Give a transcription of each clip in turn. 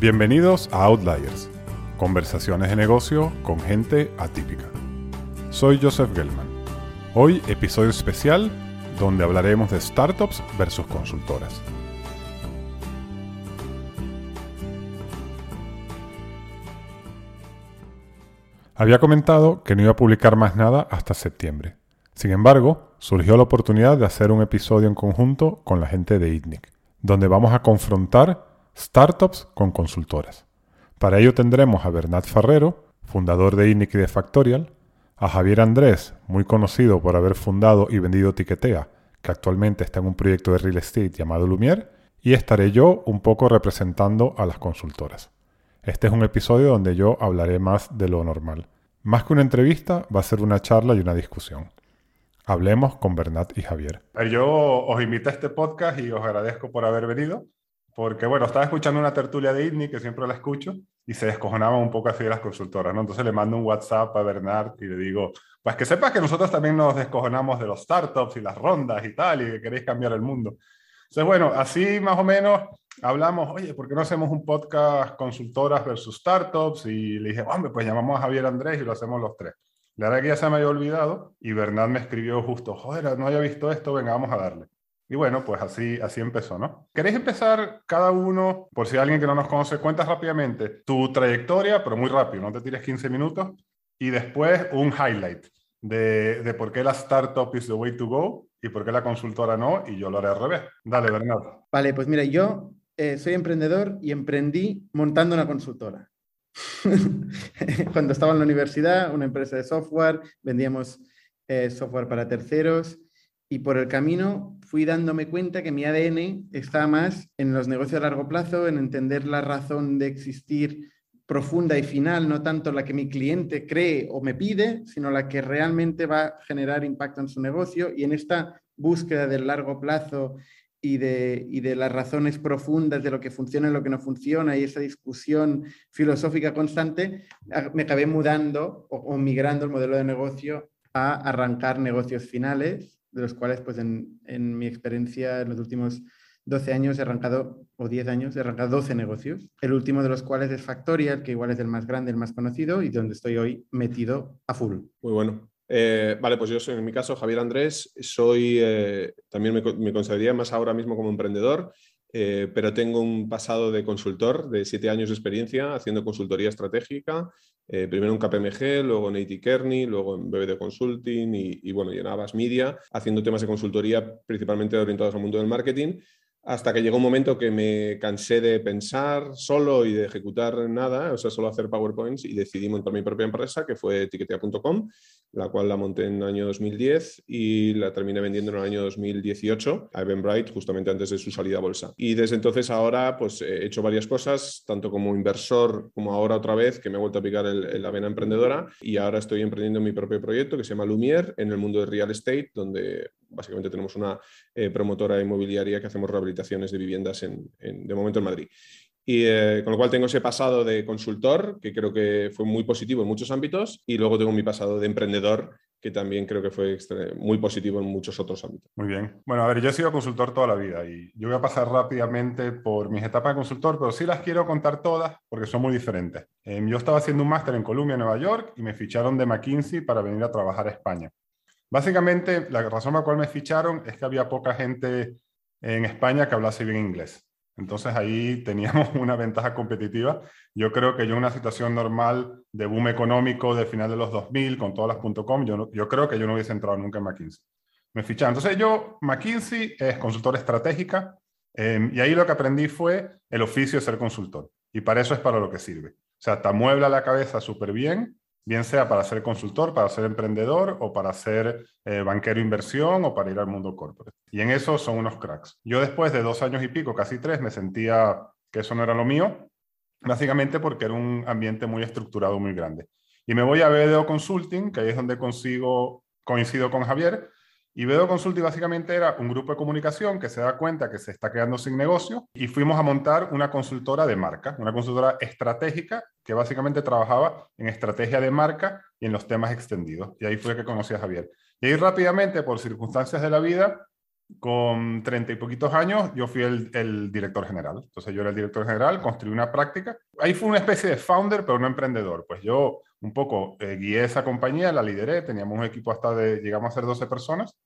Bienvenidos a Outliers, conversaciones de negocio con gente atípica. Soy Joseph Gelman. Hoy episodio especial donde hablaremos de startups versus consultoras. Había comentado que no iba a publicar más nada hasta septiembre. Sin embargo, surgió la oportunidad de hacer un episodio en conjunto con la gente de ITNIC, donde vamos a confrontar startups con consultoras. Para ello tendremos a Bernat Ferrero, fundador de INIC y de Factorial, a Javier Andrés, muy conocido por haber fundado y vendido Tiquetea, que actualmente está en un proyecto de real estate llamado Lumière, y estaré yo un poco representando a las consultoras. Este es un episodio donde yo hablaré más de lo normal. Más que una entrevista, va a ser una charla y una discusión. Hablemos con Bernat y Javier. Yo os invito a este podcast y os agradezco por haber venido. Porque, bueno, estaba escuchando una tertulia de ITNI, que siempre la escucho, y se descojonaba un poco así de las consultoras, ¿no? Entonces le mando un WhatsApp a Bernard y le digo, pues que sepas que nosotros también nos descojonamos de los startups y las rondas y tal, y que queréis cambiar el mundo. Entonces, bueno, así más o menos hablamos, oye, ¿por qué no hacemos un podcast consultoras versus startups? Y le dije, hombre, pues llamamos a Javier Andrés y lo hacemos los tres. La verdad que ya se me había olvidado y Bernard me escribió justo, joder, no había visto esto, venga, vamos a darle. Y bueno, pues así, así empezó, ¿no? ¿Queréis empezar cada uno, por si alguien que no nos conoce, cuentas rápidamente tu trayectoria, pero muy rápido, no te tires 15 minutos, y después un highlight de, de por qué la startup is the way to go y por qué la consultora no, y yo lo haré al revés. Dale, Bernardo. Vale, pues mira, yo eh, soy emprendedor y emprendí montando una consultora. Cuando estaba en la universidad, una empresa de software, vendíamos eh, software para terceros y por el camino fui dándome cuenta que mi ADN está más en los negocios a largo plazo, en entender la razón de existir profunda y final, no tanto la que mi cliente cree o me pide, sino la que realmente va a generar impacto en su negocio. Y en esta búsqueda del largo plazo y de, de las razones profundas de lo que funciona y lo que no funciona y esa discusión filosófica constante, me acabé mudando o migrando el modelo de negocio a arrancar negocios finales de los cuales, pues en, en, mi experiencia, en los últimos 12 años he arrancado, o 10 años, he arrancado 12 negocios, el último de los cuales es Factorial, que igual es el más grande, el más conocido y donde estoy hoy metido a full. Muy bueno. Eh, vale, pues yo soy, en mi caso, Javier Andrés, soy, eh, también me, me consideraría más ahora mismo como emprendedor eh, pero tengo un pasado de consultor de siete años de experiencia haciendo consultoría estratégica, eh, primero en KPMG, luego en IT Kearney, luego en BBD Consulting y, y, bueno, y en Abbas Media, haciendo temas de consultoría principalmente orientados al mundo del marketing, hasta que llegó un momento que me cansé de pensar solo y de ejecutar nada, o sea, solo hacer PowerPoints y decidí montar mi propia empresa, que fue etiquetea.com, la cual la monté en el año 2010 y la terminé vendiendo en el año 2018 a Eventbrite, justamente antes de su salida a bolsa. Y desde entonces ahora, pues he hecho varias cosas, tanto como inversor como ahora otra vez, que me he vuelto a picar el, la vena emprendedora y ahora estoy emprendiendo mi propio proyecto que se llama Lumière en el mundo de real estate, donde básicamente tenemos una eh, promotora inmobiliaria que hacemos rehabilitaciones de viviendas en, de momento en Madrid. Y eh, con lo cual tengo ese pasado de consultor, que creo que fue muy positivo en muchos ámbitos, y luego tengo mi pasado de emprendedor, que también creo que fue muy positivo en muchos otros ámbitos. Muy bien. Bueno, a ver, yo he sido consultor toda la vida y yo voy a pasar rápidamente por mis etapas de consultor, pero sí las quiero contar todas porque son muy diferentes. Em, yo estaba haciendo un máster en Columbia, Nueva York, y me ficharon de McKinsey para venir a trabajar a España. Básicamente, la razón por la cual me ficharon es que había poca gente en España que hablase bien inglés. Entonces ahí teníamos una ventaja competitiva. Yo creo que yo en una situación normal de boom económico de final de los 2000 con todas las .com, yo, yo creo que yo no hubiese entrado nunca en McKinsey. Me ficharon. Entonces yo, McKinsey es consultor estratégica em, y ahí lo que aprendí fue el oficio de ser consultor. Y para eso es para lo que sirve. O sea, te amuebla la cabeza súper bien bien sea para ser consultor, para ser emprendedor o para ser eh, banquero inversión o para ir al mundo corporate. Y en eso son unos cracks. Yo después de dos años y pico, casi tres, me sentía que eso no era lo mío, básicamente porque era un ambiente muy estructurado, muy grande. Y me voy a BDO Consulting, que ahí es donde consigo, coincido con Javier, y Vedo Consulting básicamente era un grupo de comunicación que se da cuenta que se está quedando sin negocio y fuimos a montar una consultora de marca, una consultora estratégica que básicamente trabajaba en estrategia de marca y en los temas extendidos. Y ahí fue que conocí a Javier. Y ahí rápidamente, por circunstancias de la vida, con treinta y poquitos años, yo fui el, director general. Entonces yo era el director general, construí una práctica. Ahí fue una especie de founder, pero no emprendedor. Pues yo un poco eh, guié esa compañía, la lideré, teníamos un equipo hasta de, llegamos a ser 12 personas.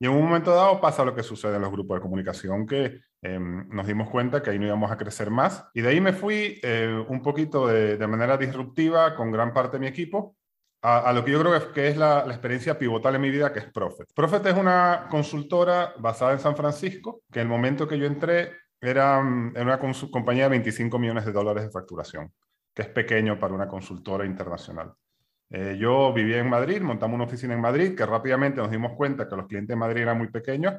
Y en un momento dado pasa lo que sucede en los grupos de comunicación, que eh, nos dimos cuenta que ahí no íbamos a crecer más. Y de ahí me fui eh, un poquito de, manera disruptiva con gran parte de mi equipo a, lo que yo creo que es, la, experiencia pivotal en mi vida, que es Profit. Profit es una consultora basada en San Francisco, que en el momento que yo entré era, mm, era una compañía de 25 millones de dólares de facturación, que es pequeño para una consultora internacional. Eh, yo vivía en Madrid, montamos una oficina en Madrid, que rápidamente nos dimos cuenta que los clientes de Madrid eran muy pequeños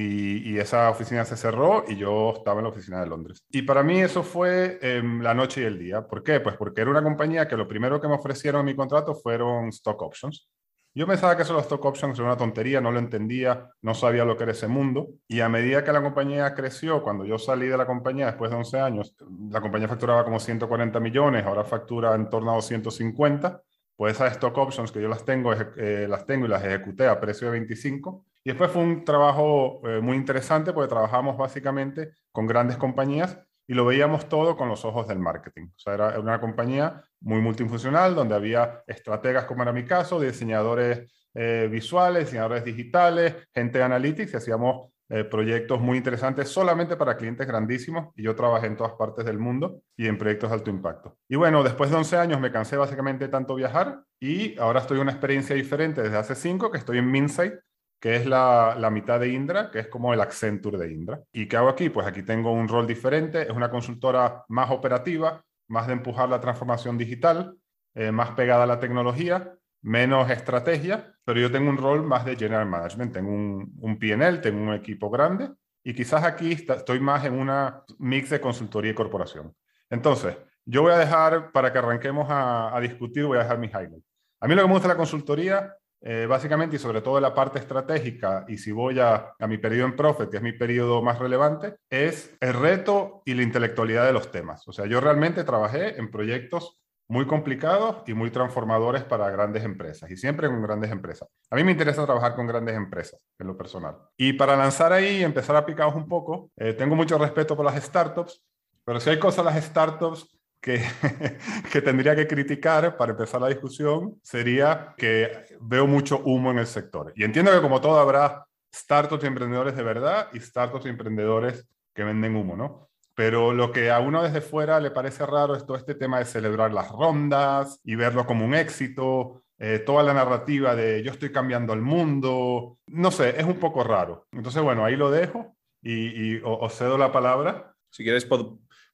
y, esa oficina se cerró y yo estaba en la oficina de Londres. Y para mí eso fue eh, la noche y el día. ¿Por qué? Pues porque era una compañía que lo primero que me ofrecieron en mi contrato fueron stock options. Yo pensaba que eso los stock options era una tontería, no lo entendía, no sabía lo que era ese mundo. Y a medida que la compañía creció, cuando yo salí de la compañía después de 11 años, la compañía facturaba como 140 millones, ahora factura en torno a 250 pues esas stock options que yo las tengo, eh, las tengo y las ejecuté a precio de 25. Y después fue un trabajo eh, muy interesante porque trabajamos básicamente con grandes compañías y lo veíamos todo con los ojos del marketing. O sea, era una compañía muy multifuncional donde había estrategas, como era mi caso, diseñadores eh, visuales, diseñadores digitales, gente de analytics y hacíamos eh, proyectos muy interesantes solamente para clientes grandísimos y yo trabajé en todas partes del mundo y en proyectos de alto impacto. Y bueno, después de 11 años me cansé básicamente de tanto viajar y ahora estoy en una experiencia diferente desde hace 5 que estoy en Minsight, que es la, la, mitad de Indra, que es como el Accenture de Indra. ¿Y qué hago aquí? Pues aquí tengo un rol diferente, es una consultora más operativa, más de empujar la transformación digital, eh, más pegada a la tecnología menos estrategia, pero yo tengo un rol más de general management, tengo un, un PNL, tengo un equipo grande y quizás aquí estoy más en una mix de consultoría y corporación. Entonces, yo voy a dejar, para que arranquemos a, a discutir, voy a dejar mi highlight. A mí lo que me gusta de la consultoría, eh, básicamente, y sobre todo la parte estratégica, y si voy a, mi periodo en Profit, que es mi periodo más relevante, es el reto y la intelectualidad de los temas. O sea, yo realmente trabajé en proyectos muy complicados y muy transformadores para grandes empresas y siempre con grandes empresas. A mí me interesa trabajar con grandes empresas en lo personal. Y para lanzar ahí y empezar a picaros un poco, eh, tengo mucho respeto por las startups, pero si hay cosas las startups que, tendría que criticar para empezar la discusión, sería que veo mucho humo en el sector. Y entiendo que como todo habrá startups y emprendedores de verdad y startups y emprendedores que venden humo, ¿no? Pero lo que a uno desde fuera le parece raro es todo este tema de celebrar las rondas y verlo como un éxito, eh, toda la narrativa de yo estoy cambiando el mundo. No sé, es un poco raro. Entonces, bueno, ahí lo dejo y, y os cedo la palabra. Si quieres,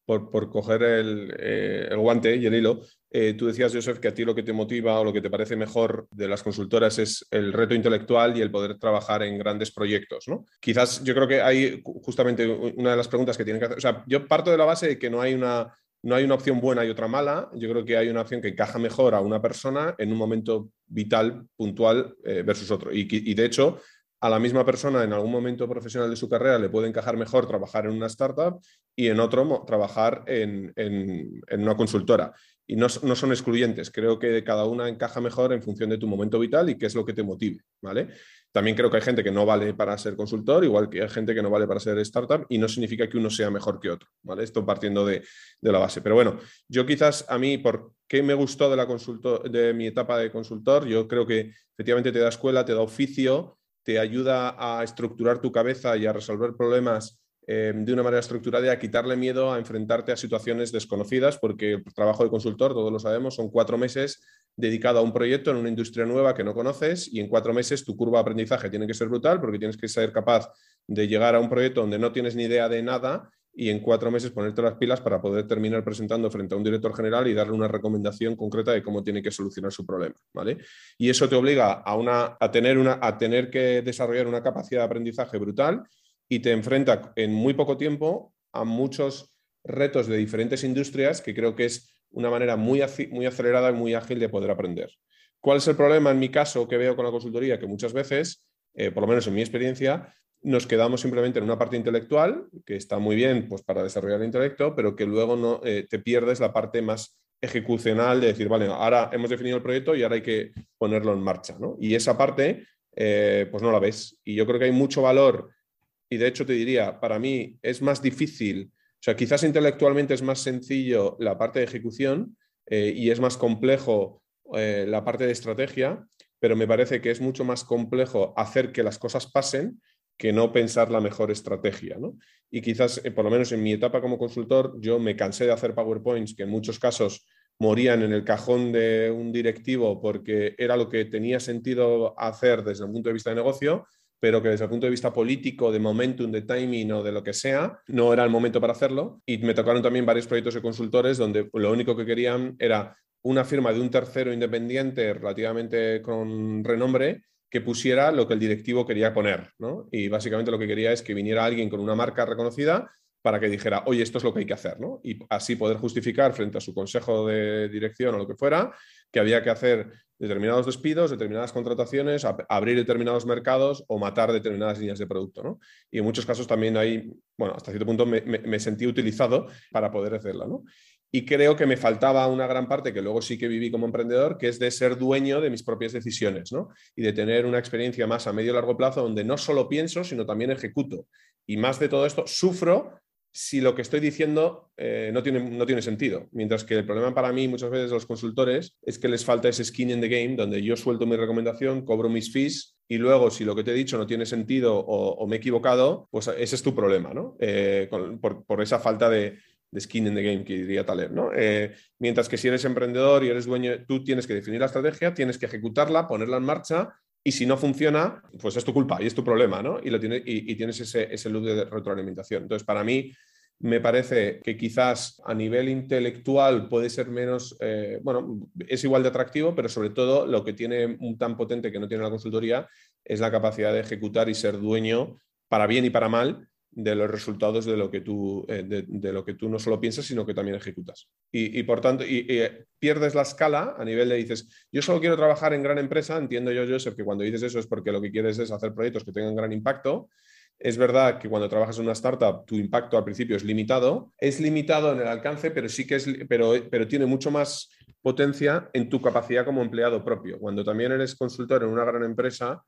por, por coger el, eh, el, guante y el hilo, eh, tú decías, Joseph, que a ti lo que te motiva o lo que te parece mejor de las consultoras es el reto intelectual y el poder trabajar en grandes proyectos, ¿no? Quizás yo creo que hay justamente una de las preguntas que tienen que hacer, o sea, yo parto de la base de que no hay una, no hay una opción buena y otra mala, yo creo que hay una opción que encaja mejor a una persona en un momento vital, puntual, eh, versus otro. Y, y de hecho, a la misma persona en algún momento profesional de su carrera le puede encajar mejor trabajar en una startup y en otro trabajar en, una consultora. Y no, son excluyentes, creo que cada una encaja mejor en función de tu momento vital y qué es lo que te motive. ¿vale? También creo que hay gente que no vale para ser consultor, igual que hay gente que no vale para ser startup, y no significa que uno sea mejor que otro. ¿vale? Esto partiendo de, la base. Pero bueno, yo quizás a mí, ¿por qué me gustó de, la de mi etapa de consultor? Yo creo que efectivamente te da escuela, te da oficio te ayuda a estructurar tu cabeza y a resolver problemas eh, de una manera estructurada y a quitarle miedo a enfrentarte a situaciones desconocidas, porque el trabajo de consultor, todos lo sabemos, son cuatro meses dedicado a un proyecto en una industria nueva que no conoces y en cuatro meses tu curva de aprendizaje tiene que ser brutal porque tienes que ser capaz de llegar a un proyecto donde no tienes ni idea de nada y en cuatro meses ponerte las pilas para poder terminar presentando frente a un director general y darle una recomendación concreta de cómo tiene que solucionar su problema. ¿vale? Y eso te obliga a, una, a, tener una, a tener que desarrollar una capacidad de aprendizaje brutal y te enfrenta en muy poco tiempo a muchos retos de diferentes industrias que creo que es una manera muy, muy acelerada y muy ágil de poder aprender. ¿Cuál es el problema en mi caso que veo con la consultoría? Que muchas veces, eh, por lo menos en mi experiencia, nos quedamos simplemente en una parte intelectual, que está muy bien pues, para desarrollar el intelecto, pero que luego no, eh, te pierdes la parte más ejecucional de decir, vale, ahora hemos definido el proyecto y ahora hay que ponerlo en marcha. ¿no? Y esa parte, eh, pues no la ves. Y yo creo que hay mucho valor y de hecho te diría, para mí es más difícil, o sea, quizás intelectualmente es más sencillo la parte de ejecución eh, y es más complejo la parte de estrategia, pero me parece que es mucho más complejo hacer que las cosas pasen que no pensar la mejor estrategia. ¿no? Y quizás, eh, por lo menos en mi etapa como consultor, yo me cansé de hacer PowerPoints que en muchos casos morían en el cajón de un directivo porque era lo que tenía sentido hacer desde el punto de vista de negocio, pero que desde el punto de vista político, de momentum, de timing o de lo que sea, no era el momento para hacerlo. Y me tocaron también varios proyectos de consultores donde lo único que querían era una firma de un tercero independiente relativamente con renombre que pusiera lo que el directivo quería poner. ¿no? Y básicamente lo que quería es que viniera alguien con una marca reconocida para que dijera, oye, esto es lo que hay que hacer, ¿no? Y así poder justificar frente a su consejo de dirección o lo que fuera, que había que hacer determinados despidos, determinadas contrataciones, abrir determinados mercados o matar determinadas líneas de producto, ¿no? Y en muchos casos también hay, bueno, hasta cierto punto me, sentí utilizado para poder hacerla, ¿no? Y creo que me faltaba una gran parte que luego sí que viví como emprendedor, que es de ser dueño de mis propias decisiones, ¿no? Y de tener una experiencia más a medio y largo plazo donde no solo pienso, sino también ejecuto. Y más de todo esto, sufro si lo que estoy diciendo eh, no, tiene, no tiene sentido. Mientras que el problema para mí muchas veces de los consultores es que les falta ese skin in the game donde yo suelto mi recomendación, cobro mis fees y luego si lo que te he dicho no tiene sentido o, me he equivocado, pues ese es tu problema, ¿no? Eh, por, esa falta de, skin in the game que diría Taler, ¿no? Eh, mientras que si eres emprendedor y eres dueño, tú tienes que definir la estrategia, tienes que ejecutarla, ponerla en marcha y si no funciona, pues es tu culpa y es tu problema, ¿no? Y, lo tiene, y, tienes ese, ese loop de retroalimentación. Entonces, para mí, me parece que quizás a nivel intelectual puede ser menos, eh, bueno, es igual de atractivo, pero sobre todo lo que tiene tan potente que no tiene la consultoría es la capacidad de ejecutar y ser dueño, para bien y para mal, de los resultados de lo que tú, eh, de, lo que tú no solo piensas, sino que también ejecutas. Y, por tanto, y, eh, pierdes la escala a nivel de dices, yo solo quiero trabajar en gran empresa, entiendo yo, Joseph, que cuando dices eso es porque lo que quieres es hacer proyectos que tengan gran impacto. Es verdad que cuando trabajas en una startup, tu impacto al principio es limitado. Es limitado en el alcance, pero sí que es, pero, pero tiene mucho más potencia en tu capacidad como empleado propio. Cuando también eres consultor en una gran empresa,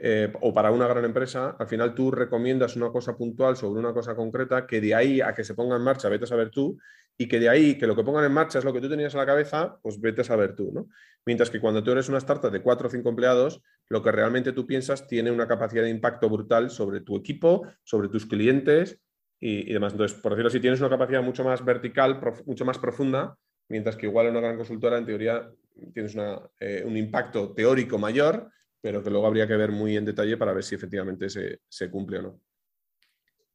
eh, o para una gran empresa, al final tú recomiendas una cosa puntual sobre una cosa concreta que de ahí a que se ponga en marcha, vete a saber tú, y que de ahí que lo que pongan en marcha es lo que tú tenías en la cabeza, pues vete a saber tú, ¿no? Mientras que cuando tú eres una startup de cuatro o cinco empleados, lo que realmente tú piensas tiene una capacidad de impacto brutal sobre tu equipo, sobre tus clientes y, demás. Entonces, por decirlo así, tienes una capacidad mucho más vertical, mucho más profunda, mientras que igual en una gran consultora, en teoría, tienes eh, un impacto teórico mayor, pero que luego habría que ver muy en detalle para ver si efectivamente se, cumple o no.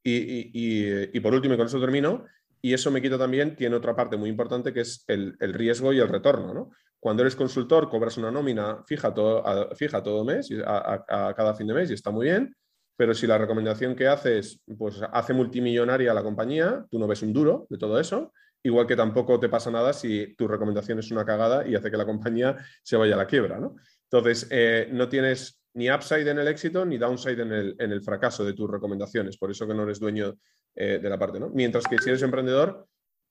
Y, por último, y con eso termino, y eso me quita también, tiene otra parte muy importante que es el, riesgo y el retorno. ¿no? Cuando eres consultor, cobras una nómina fija todo, fija todo mes, a, a, cada fin de mes, y está muy bien, pero si la recomendación que haces pues, hace multimillonaria a la compañía, tú no ves un duro de todo eso, igual que tampoco te pasa nada si tu recomendación es una cagada y hace que la compañía se vaya a la quiebra. ¿no? Entonces, eh, no tienes ni upside en el éxito ni downside en el, en el, fracaso de tus recomendaciones. Por eso que no eres dueño eh, de la parte. ¿no? Mientras que si eres emprendedor,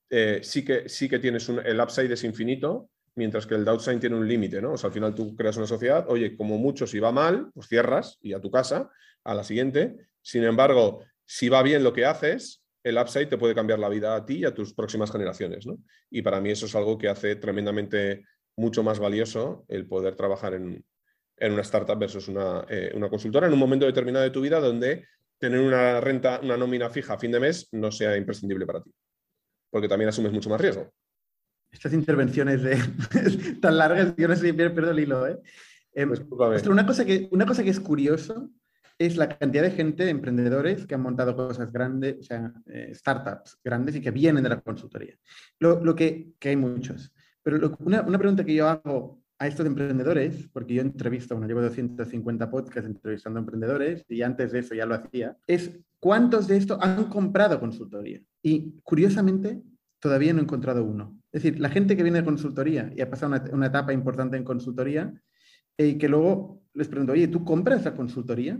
eh, sí, que, sí que tienes un, el upside es infinito, mientras que el downside tiene un límite. ¿no? Al final tú creas una sociedad, oye, como mucho, si va mal, pues cierras y a tu casa, a la siguiente. Sin embargo, si va bien lo que haces, el upside te puede cambiar la vida a ti y a tus próximas generaciones. ¿no? Y para mí eso es algo que hace tremendamente mucho más valioso el poder trabajar en, una startup versus eh, una, consultora en un momento determinado de tu vida donde tener una renta, una nómina fija a fin de mes no sea imprescindible para ti, porque también asumes mucho más riesgo. Estas intervenciones de, tan largas, yo no sé si pierdo el hilo. ¿eh? Em, una, cosa que, una cosa que es curioso es la cantidad de gente, emprendedores, que han montado cosas grandes, o sea, eh, startups grandes y que vienen de la consultoría. Lo, lo que, que hay muchos. Pero una, una, pregunta que yo hago a estos emprendedores, porque yo entrevisto, bueno, llevo 250 podcasts entrevistando a emprendedores y antes de eso ya lo hacía, es cuántos de estos han comprado consultoría. Y curiosamente, todavía no he encontrado uno. Es decir, la gente que viene de consultoría y ha pasado una, una etapa importante en consultoría, y eh, que luego les pregunto, oye, ¿tú compras la consultoría?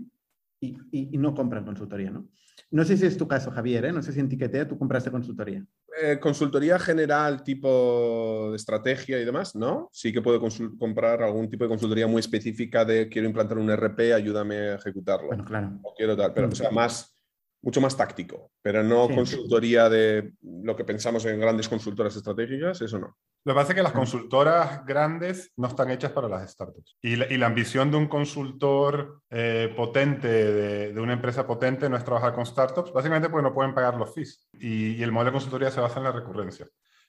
Y, y, y no compran consultoría, ¿no? No sé si es tu caso, Javier, ¿eh? no sé si en Tiquetea tú compraste consultoría. Eh, consultoría general, tipo de estrategia y demás, ¿no? Sí que puedo comprar algún tipo de consultoría muy específica de quiero implantar un RP, ayúdame a ejecutarlo. Bueno, claro. O quiero tal, pero o sea, más, mucho más táctico, pero no consultoría de lo que pensamos en grandes consultoras estratégicas, eso no. Lo que pasa es que las consultoras grandes no están hechas para las startups. Y la, ambición de un consultor eh, potente, de, una empresa potente, no es trabajar con startups, básicamente porque no pueden pagar los fees. Y, el modelo de consultoría se basa en la recurrencia.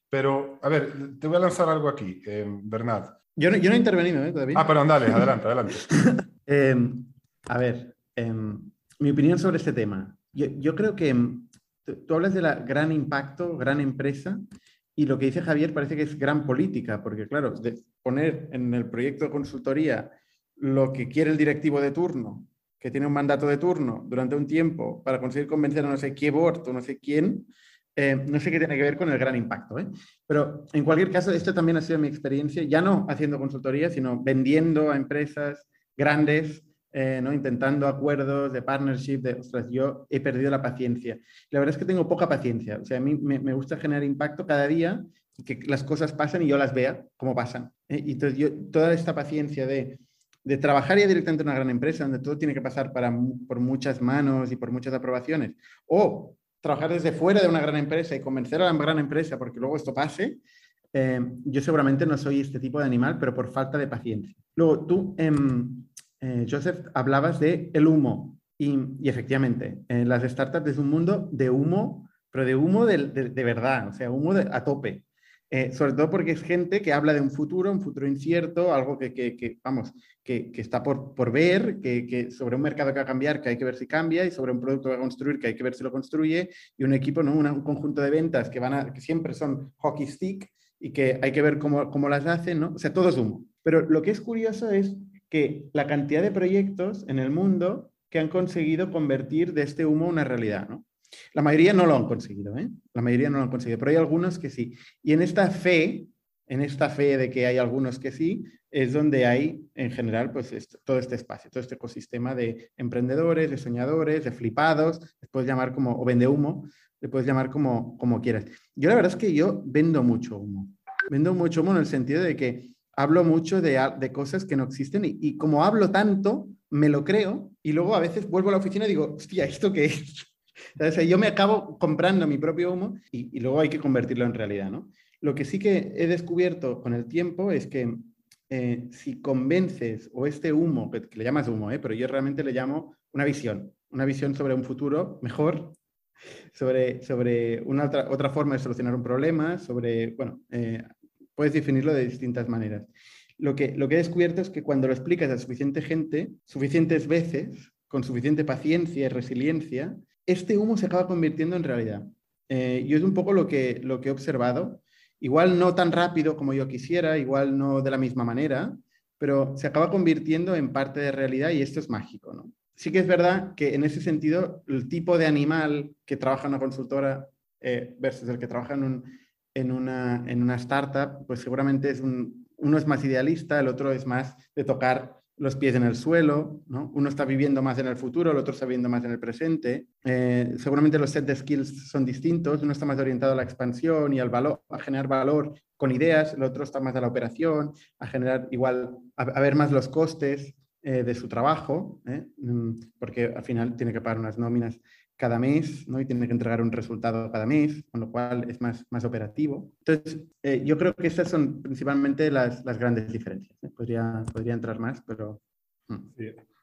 Pero, a ver, te voy a lanzar algo aquí, eh, Bernard. Yo no, yo no he intervenido, ¿eh? Todavía. Ah, perdón, dale, adelante, adelante. Em, a ver, em, mi opinión sobre este tema. Yo, creo que em, tú hablas de la gran impacto, gran empresa, y lo que dice Javier parece que es gran política, porque claro, poner en el proyecto de consultoría lo que quiere el directivo de turno, que tiene un mandato de turno durante un tiempo para conseguir convencer a no sé qué board no sé quién, eh, no sé qué tiene que ver con el gran impacto. ¿eh? Pero en cualquier caso, esto también ha sido mi experiencia, ya no haciendo consultoría, sino vendiendo a empresas grandes eh, ¿no? intentando acuerdos de partnership, de, ostras, yo he perdido la paciencia. La verdad es que tengo poca paciencia, o sea, a mí me, gusta generar impacto cada día que las cosas pasen y yo las vea como pasan. ¿eh? Y entonces yo, toda esta paciencia de, de trabajar ya directamente en una gran empresa, donde todo tiene que pasar para, por muchas manos y por muchas aprobaciones, o trabajar desde fuera de una gran empresa y convencer a la gran empresa porque luego esto pase, eh, yo seguramente no soy este tipo de animal, pero por falta de paciencia. Luego, tú, em, eh, Joseph, hablabas de el humo. Y, efectivamente, en las startups es un mundo de humo, pero de humo de, verdad, o sea, humo a tope. Eh, sobre todo porque es gente que habla de un futuro, un futuro incierto, algo que, vamos, que, está por, por ver, que, sobre un mercado que va a cambiar, que hay que ver si cambia, y sobre un producto que va a construir, que hay que ver si lo construye, y un equipo, ¿no? un conjunto de ventas que, van a, que siempre son hockey stick y que hay que ver cómo, cómo las hacen, ¿no? O sea, todo es humo. Pero lo que es curioso es que la cantidad de proyectos en el mundo que han conseguido convertir de este humo una realidad, ¿no? La mayoría no lo han conseguido, ¿eh? La mayoría no lo han conseguido, pero hay algunos que sí. Y en esta fe, en esta fe de que hay algunos que sí, es donde hay, en general, pues todo este espacio, todo este ecosistema de emprendedores, de soñadores, de flipados, les puedes llamar como, o vende humo, le puedes llamar como, como quieras. Yo la verdad es que yo vendo mucho humo. Vendo mucho humo en el sentido de que hablo mucho de, de cosas que no existen y, como hablo tanto, me lo creo y luego a veces vuelvo a la oficina y digo, hostia, ¿esto qué es? yo me acabo comprando mi propio humo y, luego hay que convertirlo en realidad, ¿no? Lo que sí que he descubierto con el tiempo es que eh, si convences o este humo, que, le llamas humo, ¿eh? pero yo realmente le llamo una visión, una visión sobre un futuro mejor, sobre, sobre una otra, otra forma de solucionar un problema, sobre, bueno, eh, puedes definirlo de distintas maneras. Lo que, lo que he descubierto es que cuando lo explicas a suficiente gente, suficientes veces, con suficiente paciencia y resiliencia, este humo se acaba convirtiendo en realidad. Eh, y es un poco lo que, lo que he observado. Igual no tan rápido como yo quisiera, igual no de la misma manera, pero se acaba convirtiendo en parte de realidad y esto es mágico. ¿no? Sí que es verdad que en ese sentido, el tipo de animal que trabaja en una consultora eh, versus el que trabaja en un, en una, en una startup, pues seguramente es un, uno es más idealista, el otro es más de tocar los pies en el suelo, ¿no? Uno está viviendo más en el futuro, el otro está viviendo más en el presente. Eh, seguramente los set de skills son distintos, uno está más orientado a la expansión y al valor, a generar valor con ideas, el otro está más a la operación, a generar igual, a, ver más los costes eh, de su trabajo, ¿eh? mm, porque al final tiene que pagar unas nóminas cada mes ¿no? y tiene que entregar un resultado cada mes, con lo cual es más, más operativo. Entonces, eh, yo creo que esas son principalmente las, las grandes diferencias. ¿eh? Podría, podría entrar más, pero... Mm.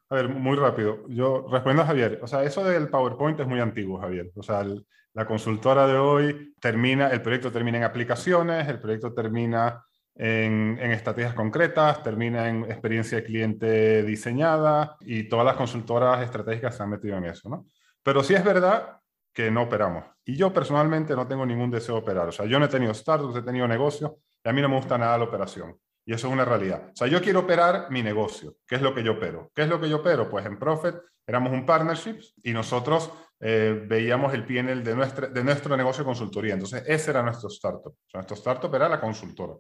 A ver, muy rápido. Yo respondo a Javier. O sea, eso del PowerPoint es muy antiguo, Javier. O sea, la consultora de hoy termina, el proyecto termina en aplicaciones, el proyecto termina en, en, estrategias concretas, termina en experiencia de cliente diseñada y todas las consultoras estratégicas se han metido en eso, ¿no? Pero sí es verdad que no operamos. Y yo personalmente no tengo ningún deseo de operar. O sea, yo no he tenido startups, he tenido negocios y a mí no me gusta nada la operación. Y eso es una realidad. O sea, yo quiero operar mi negocio. ¿Qué es lo que yo opero? ¿Qué es lo que yo opero? Pues en Profit éramos un partnership y nosotros eh, veíamos el PNL de, de nuestro negocio de consultoría. Entonces, ese era nuestro startup. O sea, nuestro startup era la consultora.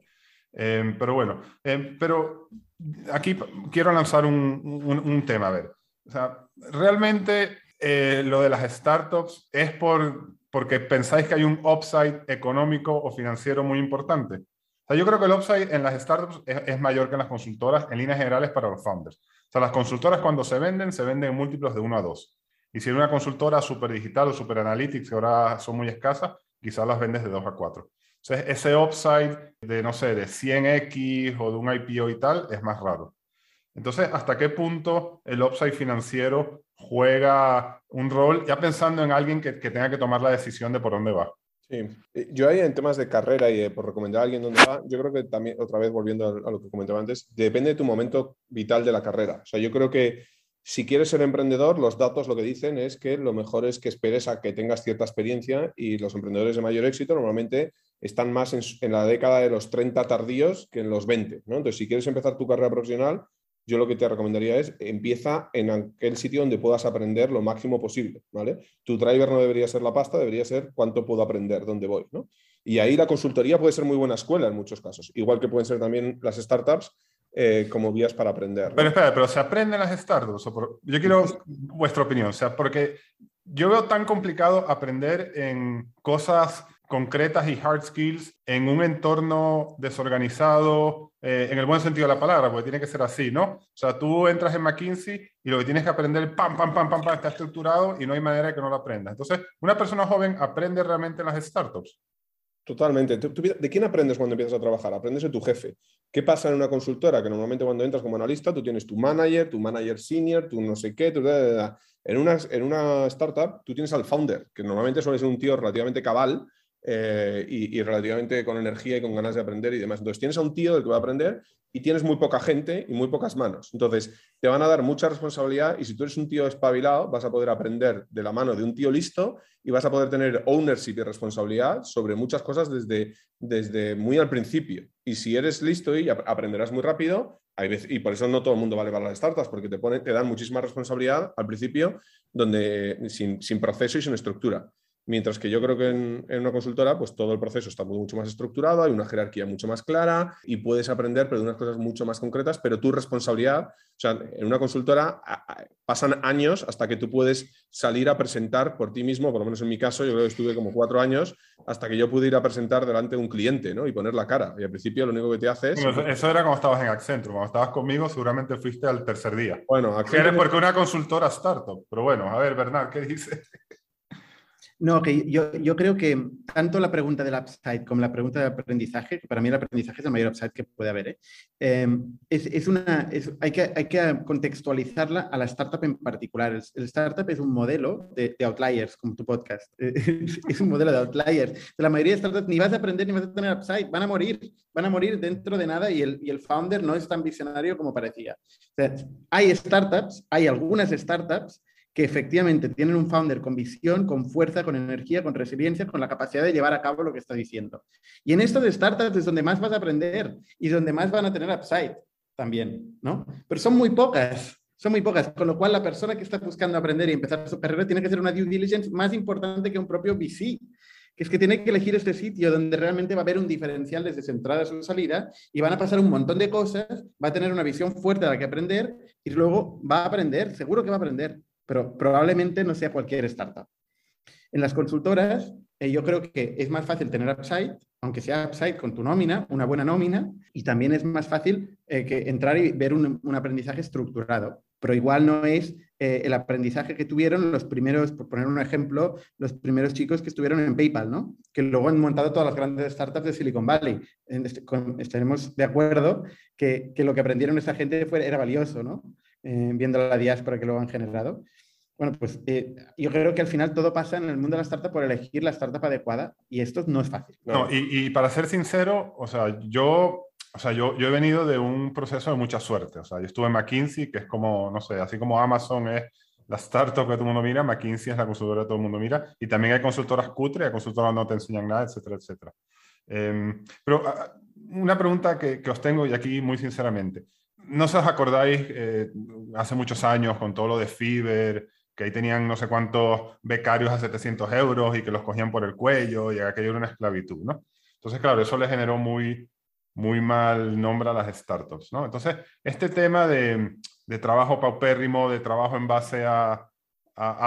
Eh, pero bueno, eh, pero aquí quiero lanzar un, un, un tema. A ver, o sea, realmente eh, lo de las startups es por, porque pensáis que hay un upside económico o financiero muy importante. O yo creo que el upside en las startups es, mayor que en las consultoras en líneas generales para los founders. O sea, las consultoras cuando se venden, se venden en múltiplos de 1 a 2. Y si en una consultora super digital o super analytics, que ahora son muy escasas, quizás las vendes de 2 a 4. Entonces, ese upside de, no sé, de 100x o de un IPO y tal es más raro. Entonces, ¿hasta qué punto el upside financiero juega un rol, ya pensando en alguien que, que tenga que tomar la decisión de por dónde va? Sí, yo ahí en temas de carrera y por recomendar a alguien dónde va, yo creo que también, otra vez volviendo a, lo que comentaba antes, depende de tu momento vital de la carrera. O sea, yo creo que si quieres ser emprendedor, los datos lo que dicen es que lo mejor es que esperes a que tengas cierta experiencia y los emprendedores de mayor éxito normalmente están más en, la década de los 30 tardíos que en los 20. ¿no? Entonces, si quieres empezar tu carrera profesional, yo lo que te recomendaría es empieza en aquel sitio donde puedas aprender lo máximo posible. ¿vale? Tu driver no debería ser la pasta, debería ser cuánto puedo aprender, dónde voy. ¿no? Y ahí la consultoría puede ser muy buena escuela en muchos casos, igual que pueden ser también las startups eh, como vías para aprender. Pero espera, pero ¿se aprenden las startups? Yo quiero vuestra opinión, o sea, porque yo veo tan complicado aprender en cosas concretas y hard skills en un entorno desorganizado, eh, en el buen sentido de la palabra, porque tiene que ser así, ¿no? O sea, tú entras en McKinsey y lo que tienes que aprender, pam, pam, pam, pam, pam, está estructurado y no hay manera de que no lo aprendas. Entonces, una persona joven aprende realmente en las startups. Totalmente. ¿De quién aprendes cuando empiezas a trabajar? Aprendes de tu jefe. ¿Qué pasa en una consultora? Que normalmente cuando entras como analista, tú tienes tu manager, tu manager senior, tu no sé qué, tu... En, una, en una startup, tú tienes al founder, que normalmente suele ser un tío relativamente cabal eh, y, relativamente con energía y con ganas de aprender y demás. Entonces, tienes a un tío del que va a aprender y tienes muy poca gente y muy pocas manos. Entonces, te van a dar mucha responsabilidad y si tú eres un tío espabilado, vas a poder aprender de la mano de un tío listo y vas a poder tener ownership y responsabilidad sobre muchas cosas desde, desde muy al principio. Y si eres listo y aprenderás muy rápido, y por eso no todo el mundo vale para las startups, porque te, te dan muchísima responsabilidad al principio, donde, sin, sin proceso y sin estructura. Mientras que yo creo que en, una consultora, pues todo el proceso está mucho más estructurado, hay una jerarquía mucho más clara y puedes aprender, pero de unas cosas mucho más concretas, pero tu responsabilidad, o sea, en una consultora pasan años hasta que tú puedes salir a presentar por ti mismo, por lo menos en mi caso, yo creo que estuve como cuatro años hasta que yo pude ir a presentar delante de un cliente, ¿no? Y poner la cara. Y al principio lo único que te hace es... eso era cuando estabas en Accenture, cuando estabas conmigo seguramente fuiste al tercer día. Bueno, Accenture... Porque una consultora startup, pero bueno, a ver, Bernard, ¿qué dices? No, que yo, yo, creo que tanto la pregunta del upside como la pregunta de aprendizaje, que para mí el aprendizaje es el mayor upside que puede haber, ¿eh? Em, es, es, una, hay, que, hay que contextualizarla a la startup en particular. El, startup es un modelo de, outliers, como tu podcast. es un modelo de outliers. De la mayoría de startups ni vas a aprender ni vas a tener upside, van a morir, van a morir dentro de nada y el, y el founder no es tan visionario como parecía. hay startups, hay algunas startups que efectivamente tienen un founder con visión, con fuerza, con energía, con resiliencia, con la capacidad de llevar a cabo lo que está diciendo. Y en estas startups es donde más vas a aprender y donde más van a tener upside también, ¿no? Pero son muy pocas, son muy pocas, con lo cual la persona que está buscando aprender y empezar su carrera tiene que hacer una due diligence más importante que un propio VC, que es que tiene que elegir este sitio donde realmente va a haber un diferencial desde su entrada a su salida y van a pasar un montón de cosas, va a tener una visión fuerte de la que aprender y luego va a aprender, seguro que va a aprender pero probablemente no sea cualquier startup. En las consultoras, eh, yo creo que es más fácil tener upside, aunque sea upside con tu nómina, una buena nómina, y también es más fácil eh, que entrar y ver un, aprendizaje estructurado. Pero igual no es eh, el aprendizaje que tuvieron los primeros, por poner un ejemplo, los primeros chicos que estuvieron en PayPal, ¿no? Que luego han montado todas las grandes startups de Silicon Valley. Este, estaremos de acuerdo que, lo que aprendieron esa gente fue, era valioso, ¿no? viendo la diáspora que lo han generado. Bueno, pues eh, yo creo que al final todo pasa en el mundo de la startup por elegir la startup adecuada y esto no es fácil. No, y, para ser sincero, o sea, yo, o sea, yo, yo he venido de un proceso de mucha suerte. O sea, yo estuve en McKinsey, que es como, no sé, así como Amazon es la startup que todo el mundo mira, McKinsey es la consultora que todo el mundo mira. Y también hay consultoras cutre, hay consultoras no te enseñan nada, etcétera, etcétera. Em, pero ah, una pregunta que, que, os tengo, y aquí muy sinceramente. ¿No se os acordáis eh, hace muchos años con todo lo de Fiverr? Que ahí tenían no sé cuántos becarios a 700 euros y que los cogían por el cuello y aquello era una esclavitud, ¿no? Entonces, claro, eso le generó muy, muy mal nombre a las startups, ¿no? Entonces, este tema de, trabajo paupérrimo, de trabajo en base a,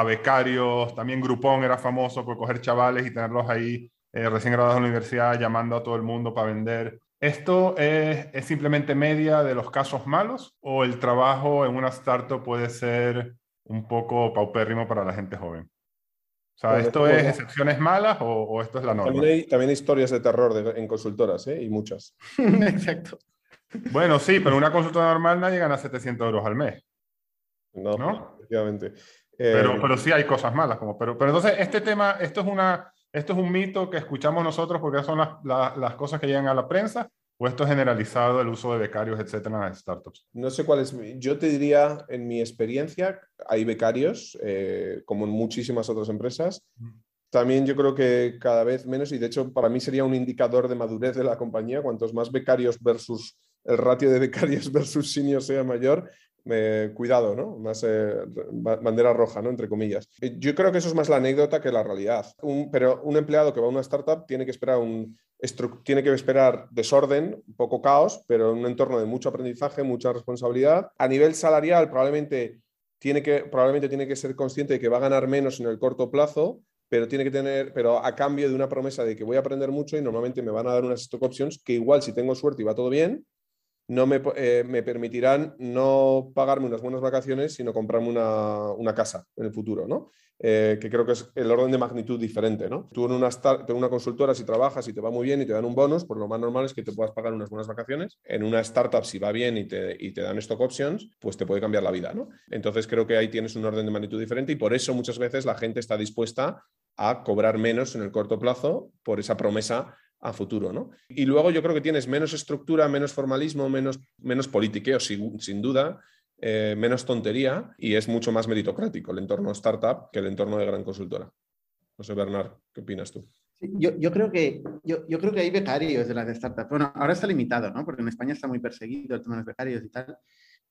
becarios, también Groupon era famoso por coger chavales y tenerlos ahí eh, recién graduados de la universidad llamando a todo el mundo para vender. ¿Esto es, es simplemente media de los casos malos o el trabajo en una startup puede ser un poco paupérrimo para la gente joven. O sea, ¿esto es excepciones malas o, esto es la norma? También hay, también historias de terror en consultoras, ¿eh? Y muchas. Exacto. Bueno, sí, pero una consulta normal nadie gana 700 euros al mes. No, efectivamente. Pero, eh, pero sí hay cosas malas. Como, pero, pero entonces, este tema, esto es, una, esto es un mito que escuchamos nosotros porque son las, las cosas que llegan a la prensa ¿O esto es generalizado el uso de becarios, etcétera, en las startups? No sé cuál es. Yo te diría, en mi experiencia, hay becarios, eh, como en muchísimas otras empresas. También yo creo que cada vez menos, y de hecho para mí sería un indicador de madurez de la compañía, cuantos más becarios versus el ratio de becarios versus senior sea mayor, cuidado, ¿no? Más eh, bandera roja, ¿no? Entre comillas. Eh, yo creo que eso es más la anécdota que la realidad. pero un empleado que va a una startup tiene que esperar un, tiene que esperar desorden, poco caos, pero en un entorno de mucho aprendizaje, mucha responsabilidad. A nivel salarial, probablemente tiene que, probablemente tiene que ser consciente de que va a ganar menos en el corto plazo, pero tiene que tener, pero a cambio de una promesa de que voy a aprender mucho y normalmente me van a dar unas stock options que igual si tengo suerte y va todo bien, no eh, me, permitirán no pagarme unas buenas vacaciones, sino comprarme una, casa en el futuro, ¿no? Eh, que creo que es el orden de magnitud diferente, ¿no? Tú en una, en una consultora, si trabajas y te va muy bien y te dan un bonus, pues lo más normal es que te puedas pagar unas buenas vacaciones. En una startup, si va bien y te, y te dan stock options, pues te puede cambiar la vida, ¿no? Entonces creo que ahí tienes un orden de magnitud diferente y por eso muchas veces la gente está dispuesta a cobrar menos en el corto plazo por esa promesa a futuro, ¿no? Y luego yo creo que tienes menos estructura, menos formalismo, menos, menos politiqueo, sin, sin duda, eh, menos tontería y es mucho más meritocrático el entorno startup que el entorno de gran consultora. No sé, Bernard, ¿qué opinas tú? Yo, creo que, yo, creo que hay becarios de las startups. Bueno, ahora está limitado, ¿no? Porque en España está muy perseguido el tema de los becarios y tal.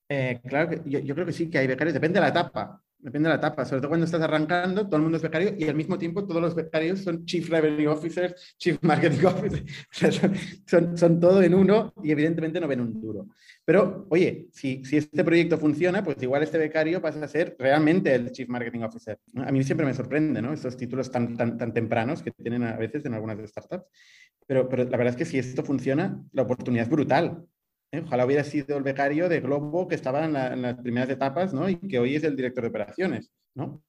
Eh, claro que yo, yo, creo que sí que hay becarios, depende de la etapa. Depende de la etapa, sobre todo cuando estás arrancando, todo el mundo es becario y al mismo tiempo todos los becarios son Chief Revenue Officers, Chief Marketing Officers, son, son, todo en uno y evidentemente no ven un duro. Pero, oye, si, si este proyecto funciona, pues igual este becario pasa a ser realmente el Chief Marketing Officer. A mí siempre me sorprende, ¿no? Estos títulos tan, tan, tan tempranos que tienen a veces en algunas startups. Pero, pero la verdad es que si esto funciona, la oportunidad es brutal. ¿Eh? Ojalá hubiera sido el becario de Globo que estaba en, las primeras etapas, ¿no? Y que hoy es el director de operaciones, ¿no?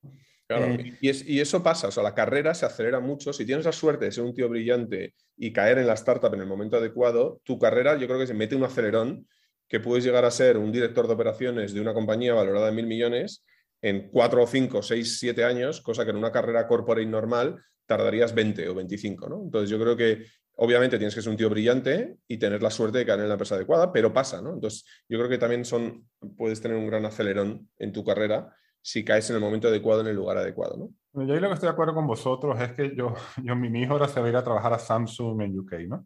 Claro, eh, y, eso pasa, o sea, la carrera se acelera mucho. Si tienes la suerte de ser un tío brillante y caer en la startup en el momento adecuado, tu carrera yo creo que se mete un acelerón que puedes llegar a ser un director de operaciones de una compañía valorada en mil millones en cuatro o cinco, seis, siete años, cosa que en una carrera corporate normal tardarías 20 o 25, ¿no? Entonces yo creo que Obviamente tienes que ser un tío brillante y tener la suerte de caer en la empresa adecuada, pero pasa, ¿no? Entonces, yo creo que también son, puedes tener un gran acelerón en tu carrera si caes en el momento adecuado, en el lugar adecuado, ¿no? Yo ahí lo que estoy de acuerdo con vosotros es que yo, yo mi hijo ahora se va a ir a trabajar a Samsung en UK, ¿no?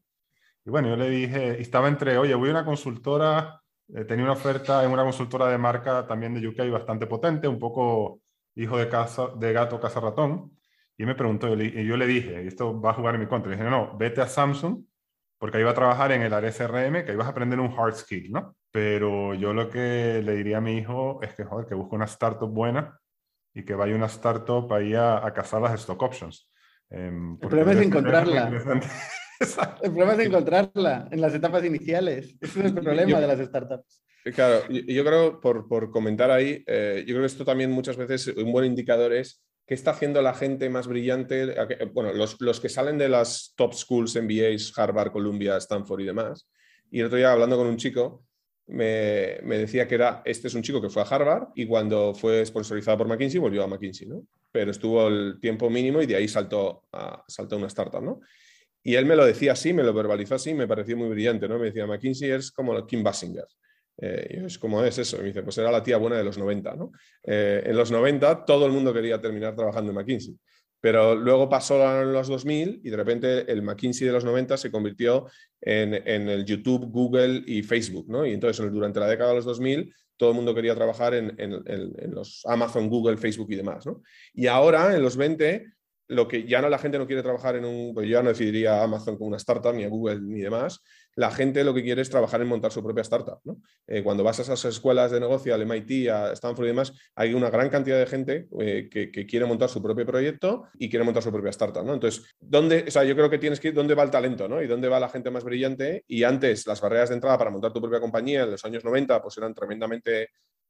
Y bueno, yo le dije, estaba entre, oye, voy a una consultora, eh, tenía una oferta en una consultora de marca también de UK bastante potente, un poco hijo de, casa, de gato, casa ratón. Y me preguntó, y yo le dije, y esto va a jugar en mi contra, le dije, no, vete a Samsung, porque ahí va a trabajar en el área SRM, que ahí vas a aprender un hard skill, ¿no? Pero yo lo que le diría a mi hijo es que, joder, que busque una startup buena y que vaya una startup ahí a, a cazar las stock options. Em, el problema es encontrarla. el problema es encontrarla en las etapas iniciales. Ese es el problema de las startups. Claro, yo, creo, por, por comentar ahí, eh, yo creo que esto también muchas veces un buen indicador es ¿Qué está haciendo la gente más brillante? Bueno, los, los, que salen de las top schools, MBAs, Harvard, Columbia, Stanford y demás. Y el otro día hablando con un chico, me, me, decía que era, este es un chico que fue a Harvard y cuando fue sponsorizado por McKinsey volvió a McKinsey, ¿no? Pero estuvo el tiempo mínimo y de ahí saltó a, saltó a una startup, ¿no? Y él me lo decía así, me lo verbalizó así, me pareció muy brillante, ¿no? Me decía, McKinsey es como Kim Basinger. Eh, es como es eso. me dice, pues era la tía buena de los 90, ¿no? Eh, en los 90 todo el mundo quería terminar trabajando en McKinsey. Pero luego pasó los 2000 y de repente el McKinsey de los 90 se convirtió en, el YouTube, Google y Facebook, ¿no? Y entonces durante la década de los 2000 todo el mundo quería trabajar en, en, los Amazon, Google, Facebook y demás, ¿no? Y ahora en los 20 lo que ya no la gente no quiere trabajar en un, pues ya no decidiría Amazon como una startup, ni a Google, ni demás. La gente lo que quiere es trabajar en montar su propia startup. Eh, cuando vas a esas escuelas de negocio, al MIT, a Stanford y demás, hay una gran cantidad de gente eh, que, quiere montar su propio proyecto y quiere montar su propia startup. Entonces, ¿dónde, o sea, yo creo que tienes que ir dónde va el talento ¿no? y dónde va la gente más brillante. Y antes, las barreras de entrada para montar tu propia compañía en los años 90 pues eran tremendamente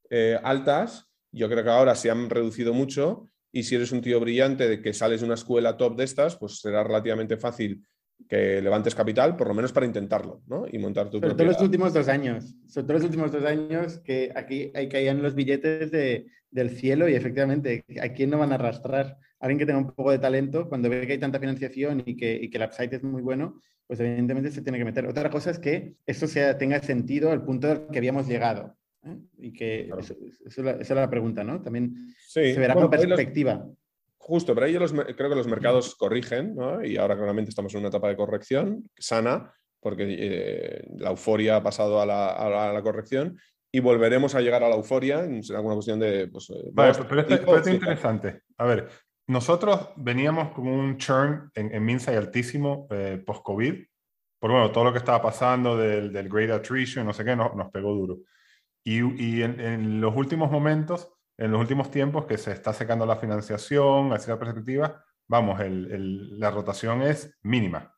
eh, altas Yo creo que ahora se han reducido mucho y si eres un tío brillante de que sales de una escuela top de estas, pues será relativamente fácil que levantes capital, por lo menos para intentarlo, ¿no? Y montar tu Sobre todo los últimos dos años, sobre todo los últimos dos años que aquí hay caían los billetes de, del cielo y efectivamente, ¿a quién no van a arrastrar? Alguien que tenga un poco de talento, cuando ve que hay tanta financiación y que, y que el upside es muy bueno, pues evidentemente se tiene que meter. Otra cosa es que eso sea, tenga sentido al punto al que habíamos llegado. ¿eh? Y que eso, esa es la pregunta, ¿no? También se verá con perspectiva. Justo, pero ahí creo que los mercados corrigen, ¿no? Y ahora claramente estamos en una etapa de corrección sana, porque eh, la euforia ha pasado a la, a la, corrección y volveremos a llegar a la euforia. Será una cuestión de. Pues, eh, vale, pero, esto, es interesante. A ver, nosotros veníamos con un churn en, en Minsa altísimo eh, post-COVID, por bueno, todo lo que estaba pasando del, del great attrition, no sé qué, nos, nos pegó duro. Y, y en, en, los últimos momentos en los últimos tiempos que se está secando la financiación, hacia la perspectiva, vamos, la rotación es mínima.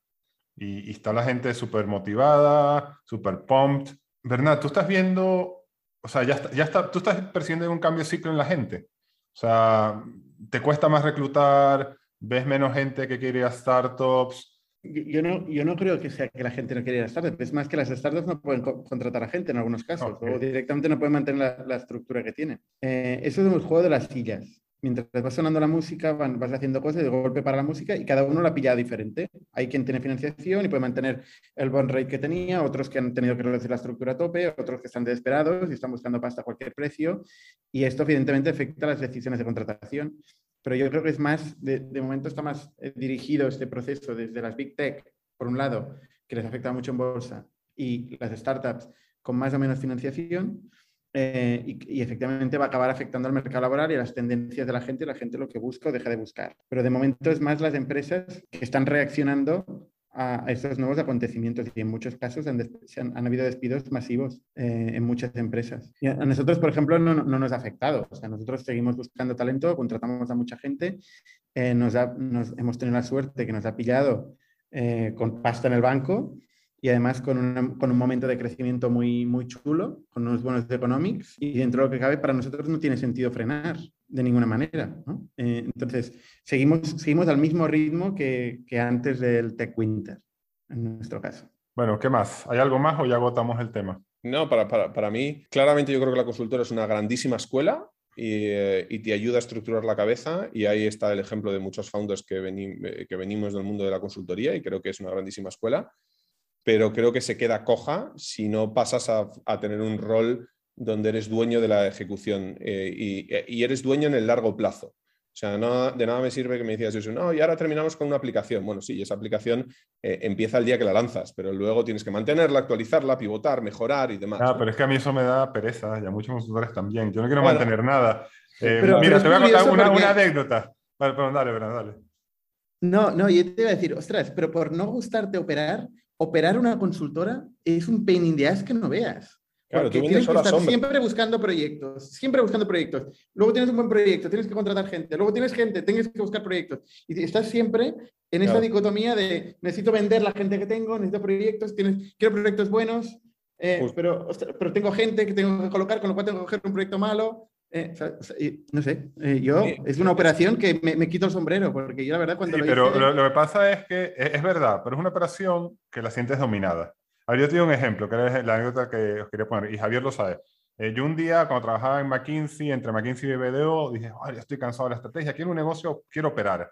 Y, está la gente súper motivada, súper pumped. Bernard, tú estás viendo, o sea, ya ya está, tú estás percibiendo un cambio de ciclo en la gente. O sea, te cuesta más reclutar, ves menos gente que quiere ir a startups, yo no, yo no creo que sea que la gente no quiera ir a startups, es más que las startups no pueden contratar a gente en algunos casos, o directamente no pueden mantener la, estructura que tienen. Eh, eso es un juego de las sillas. Mientras vas sonando la música, vas haciendo cosas de golpe para la música y cada uno la pilla diferente. Hay quien tiene financiación y puede mantener el bond rate que tenía, otros que han tenido que reducir la estructura a tope, otros que están desesperados y están buscando pasta a cualquier precio. Y esto evidentemente afecta las decisiones de contratación pero yo creo que es más, de, momento está más eh, dirigido este proceso desde las Big Tech, por un lado, que les afecta mucho en bolsa, y las startups con más o menos financiación, eh, y, y, efectivamente va a acabar afectando al mercado laboral y a las tendencias de la gente, la gente lo que busca o deja de buscar. Pero de momento es más las empresas que están reaccionando a, estos nuevos acontecimientos y en muchos casos han, han, habido despidos masivos eh, en muchas empresas. Y a, nosotros, por ejemplo, no, no, nos ha afectado. O sea, nosotros seguimos buscando talento, contratamos a mucha gente, eh, nos, nos, hemos tenido la suerte que nos ha pillado eh, con pasta en el banco y además con, una, con, un momento de crecimiento muy, muy chulo, con unos buenos economics y dentro de lo que cabe para nosotros no tiene sentido frenar de ninguna manera. ¿no? Eh, entonces, seguimos, seguimos al mismo ritmo que, que, antes del Tech Winter, en nuestro caso. Bueno, ¿qué más? ¿Hay algo más o ya agotamos el tema? No, para, para, para mí, claramente yo creo que la consultora es una grandísima escuela y, eh, y, te ayuda a estructurar la cabeza. Y ahí está el ejemplo de muchos founders que, veni, que venimos del mundo de la consultoría y creo que es una grandísima escuela pero creo que se queda coja si no pasas a, a tener un rol donde eres dueño de la ejecución eh, y, eh, y, eres dueño en el largo plazo. O sea, no, de nada me sirve que me decías eso, no, y ahora terminamos con una aplicación. Bueno, sí, esa aplicación eh, empieza el día que la lanzas, pero luego tienes que mantenerla, actualizarla, pivotar, mejorar y demás. Ah, ¿no? pero es que a mí eso me da pereza, y a muchos consultores también. Yo no quiero bueno, mantener nada. Eh, pero, mira, pero te voy a contar una, porque... una, anécdota. Vale, pero dale, pero dale. No, no, yo te iba a decir, ostras, pero por no gustarte operar, operar una consultora es un pain in the ass que no veas. Claro, Porque tienes que estar sombra. siempre buscando proyectos, siempre buscando proyectos. Luego tienes un buen proyecto, tienes que contratar gente. Luego tienes gente, tienes que buscar proyectos. Y estás siempre en claro. dicotomía de necesito vender la gente que tengo, necesito proyectos, tienes, quiero proyectos buenos, eh, pero, pero tengo gente que tengo que colocar, con lo cual tengo que coger un proyecto malo. Eh, o sea, no sé, eh, yo sí. es una operación que me, me, quito el sombrero, porque yo la verdad cuando sí, lo pero hice... lo, lo, que pasa es que es, es, verdad, pero es una operación que la sientes dominada. A ver, yo te un ejemplo, que es la anécdota que os quería poner, y Javier lo sabe. Eh, yo un día, cuando trabajaba en McKinsey, entre McKinsey y BDO, dije, Ay, estoy cansado de la estrategia, quiero un negocio, quiero operar.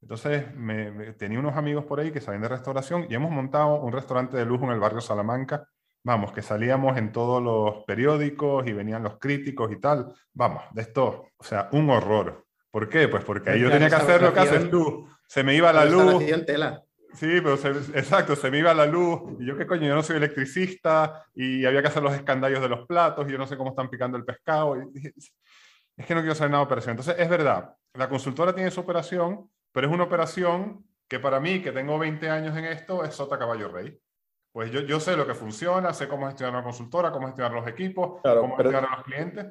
Entonces, me, me, tenía unos amigos por ahí que salen de restauración y hemos montado un restaurante de lujo en el barrio Salamanca, vamos, que salíamos en todos los periódicos y venían los críticos y tal. Vamos, de esto, o sea, un horror. ¿Por qué? Pues porque ahí yo tenía que hacer lo que haces tú. Se me iba la luz. Tela. Sí, pero se, exacto, se me iba la luz. Y yo, ¿qué coño? Yo no soy electricista y había que hacer los escandallos de los platos y yo no sé cómo están picando el pescado. Y dije, es que no quiero saber nada de operación. Entonces, es verdad, la consultora tiene su operación, pero es una operación que para mí, que tengo 20 años en esto, es sota caballo rey. Pues yo, yo sé lo que funciona, sé cómo gestionar una consultora, cómo gestionar los equipos, claro, cómo gestionar a los clientes.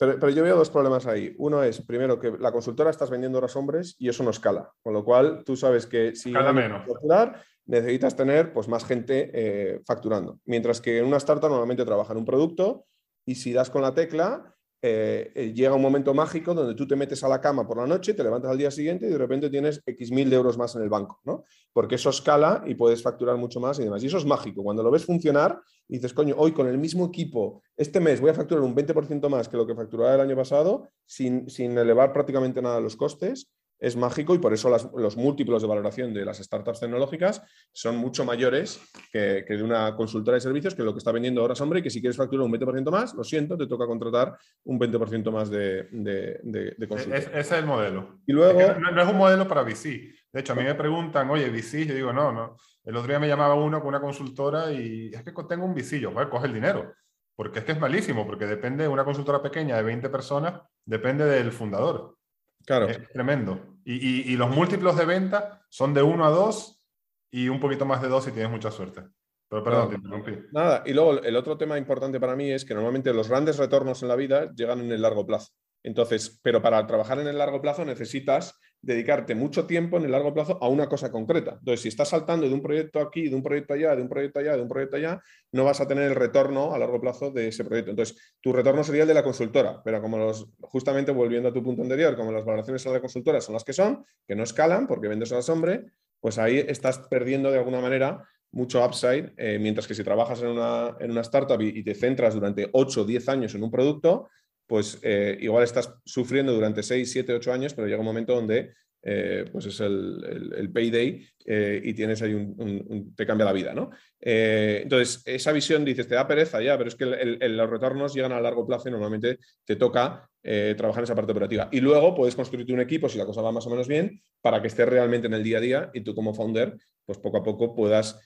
Pero, pero, yo veo dos problemas ahí. Uno es, primero, que la consultora estás vendiendo horas hombres y eso no escala. Con lo cual, tú sabes que si menos. facturar, necesitas tener pues, más gente eh, facturando. Mientras que en una startup normalmente trabaja en un producto y si das con la tecla, eh, eh, llega un momento mágico donde tú te metes a la cama por la noche, te levantas al día siguiente y de repente tienes X mil de euros más en el banco, ¿no? Porque eso escala y puedes facturar mucho más y demás. Y eso es mágico. Cuando lo ves funcionar, dices, coño, hoy con el mismo equipo, este mes voy a facturar un 20% más que lo que facturaba el año pasado, sin, sin elevar prácticamente nada los costes es mágico y por eso los múltiplos de valoración de las startups tecnológicas son mucho mayores que, de una consultora de servicios que lo que está vendiendo ahora Hombre y que si quieres facturar un 20% más, lo siento, te toca contratar un 20% más de, de, ese es el modelo. Y luego... no, es un modelo para VC. De hecho, a mí me preguntan, oye, VC, yo digo, no, no. El otro día me llamaba uno con una consultora y es que tengo un VC, yo, coge el dinero. Porque es que es malísimo, porque depende de una consultora pequeña de 20 personas, depende del fundador. Claro. Es tremendo. Y, los múltiplos de venta son de 1 a 2 y un poquito más de 2 si tienes mucha suerte. Pero perdón, te interrumpí. Nada, y luego el otro tema importante para mí es que normalmente los grandes retornos en la vida llegan en el largo plazo. Entonces, pero para trabajar en el largo plazo necesitas dedicarte mucho tiempo en el largo plazo a una cosa concreta. Entonces, si estás saltando de un proyecto aquí, de un proyecto allá, de un proyecto allá, de un proyecto allá, no vas a tener el retorno a largo plazo de ese proyecto. Entonces, tu retorno sería el de la consultora, pero como los, justamente volviendo a tu punto anterior, como las valoraciones a la consultora son las que son, que no escalan porque vendes a la sombra, pues ahí estás perdiendo de alguna manera mucho upside, eh, mientras que si trabajas en una, en una startup y, y, te centras durante 8 o 10 años en un producto, pues eh, igual estás sufriendo durante 6, 7, 8 años, pero llega un momento donde eh, pues es el, payday eh, y tienes ahí un, te cambia la vida, ¿no? entonces, esa visión dices, te da pereza ya, pero es que los retornos llegan a largo plazo y normalmente te toca trabajar en esa parte operativa. Y luego puedes construirte un equipo, si la cosa va más o menos bien, para que estés realmente en el día a día y tú como founder, pues poco a poco puedas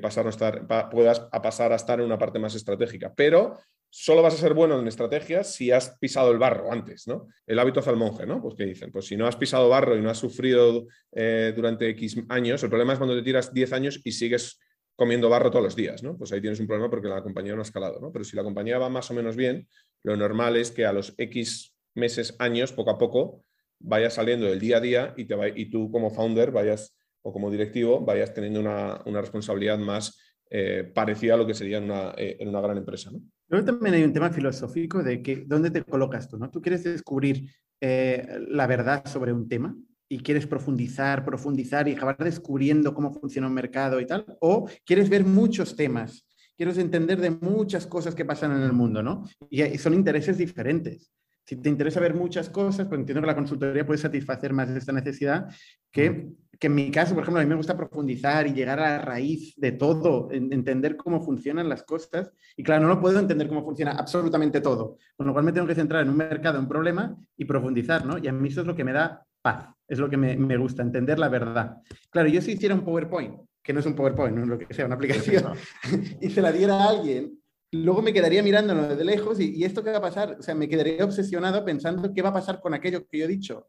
pasar a estar, puedas a pasar a estar en una parte más estratégica. Pero solo vas a ser bueno en estrategias si has pisado el barro antes, ¿no? El hábito hace al monje, ¿no? Pues que dicen, pues si no has pisado barro y no has sufrido eh, durante X años, el problema es cuando te tiras 10 años y sigues comiendo barro todos los días, ¿no? Pues ahí tienes un problema porque la compañía no ha escalado, ¿no? Pero si la compañía va más o menos bien, lo normal es que a los X meses, años, poco a poco, vayas saliendo del día a día y, tú como founder vayas o como directivo vayas teniendo una, responsabilidad más eh, parecida a lo que sería en una, eh, en una gran empresa, ¿no? Luego también hay un tema filosófico de que dónde te colocas tú, ¿no? Tú quieres descubrir eh, la verdad sobre un tema y quieres profundizar, profundizar y acabar descubriendo cómo funciona un mercado y tal, o quieres ver muchos temas, quieres entender de muchas cosas que pasan en el mundo, ¿no? Y, son intereses diferentes. Si te interesa ver muchas cosas, pues entiendo que la consultoría puede satisfacer más esta necesidad que que en mi caso, por ejemplo, a mí me gusta profundizar y llegar a la raíz de todo, entender cómo funcionan las cosas. Y claro, no lo puedo entender cómo funciona absolutamente todo, con lo cual me tengo que centrar en un mercado, en un problema y profundizar, ¿no? Y a mí eso es lo que me da paz, es lo que me, me gusta, entender la verdad. Claro, yo si hiciera un PowerPoint, que no es un PowerPoint, no es lo que sea, una aplicación, y se la diera a alguien, luego me quedaría mirándolo desde lejos y, y, esto qué va a pasar, o sea, me quedaría obsesionado pensando qué va a pasar con aquello que yo he dicho.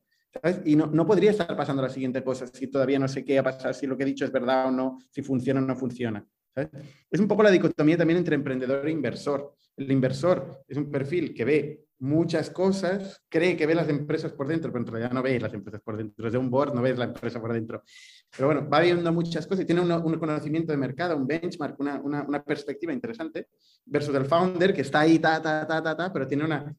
Y no, no, podría estar pasando la siguiente cosa si todavía no sé qué va a pasar, si lo que he dicho es verdad o no, si funciona o no funciona. Es un poco la dicotomía también entre emprendedor e inversor. El inversor es un perfil que ve muchas cosas, cree que ve las empresas por dentro, pero en realidad no ve las empresas por dentro. Desde un board no ves la empresa por dentro. Pero bueno, va viendo muchas cosas y tiene un, conocimiento de mercado, un benchmark, una, una, una, perspectiva interesante, versus el founder que está ahí, ta, ta, ta, ta, ta, pero tiene una,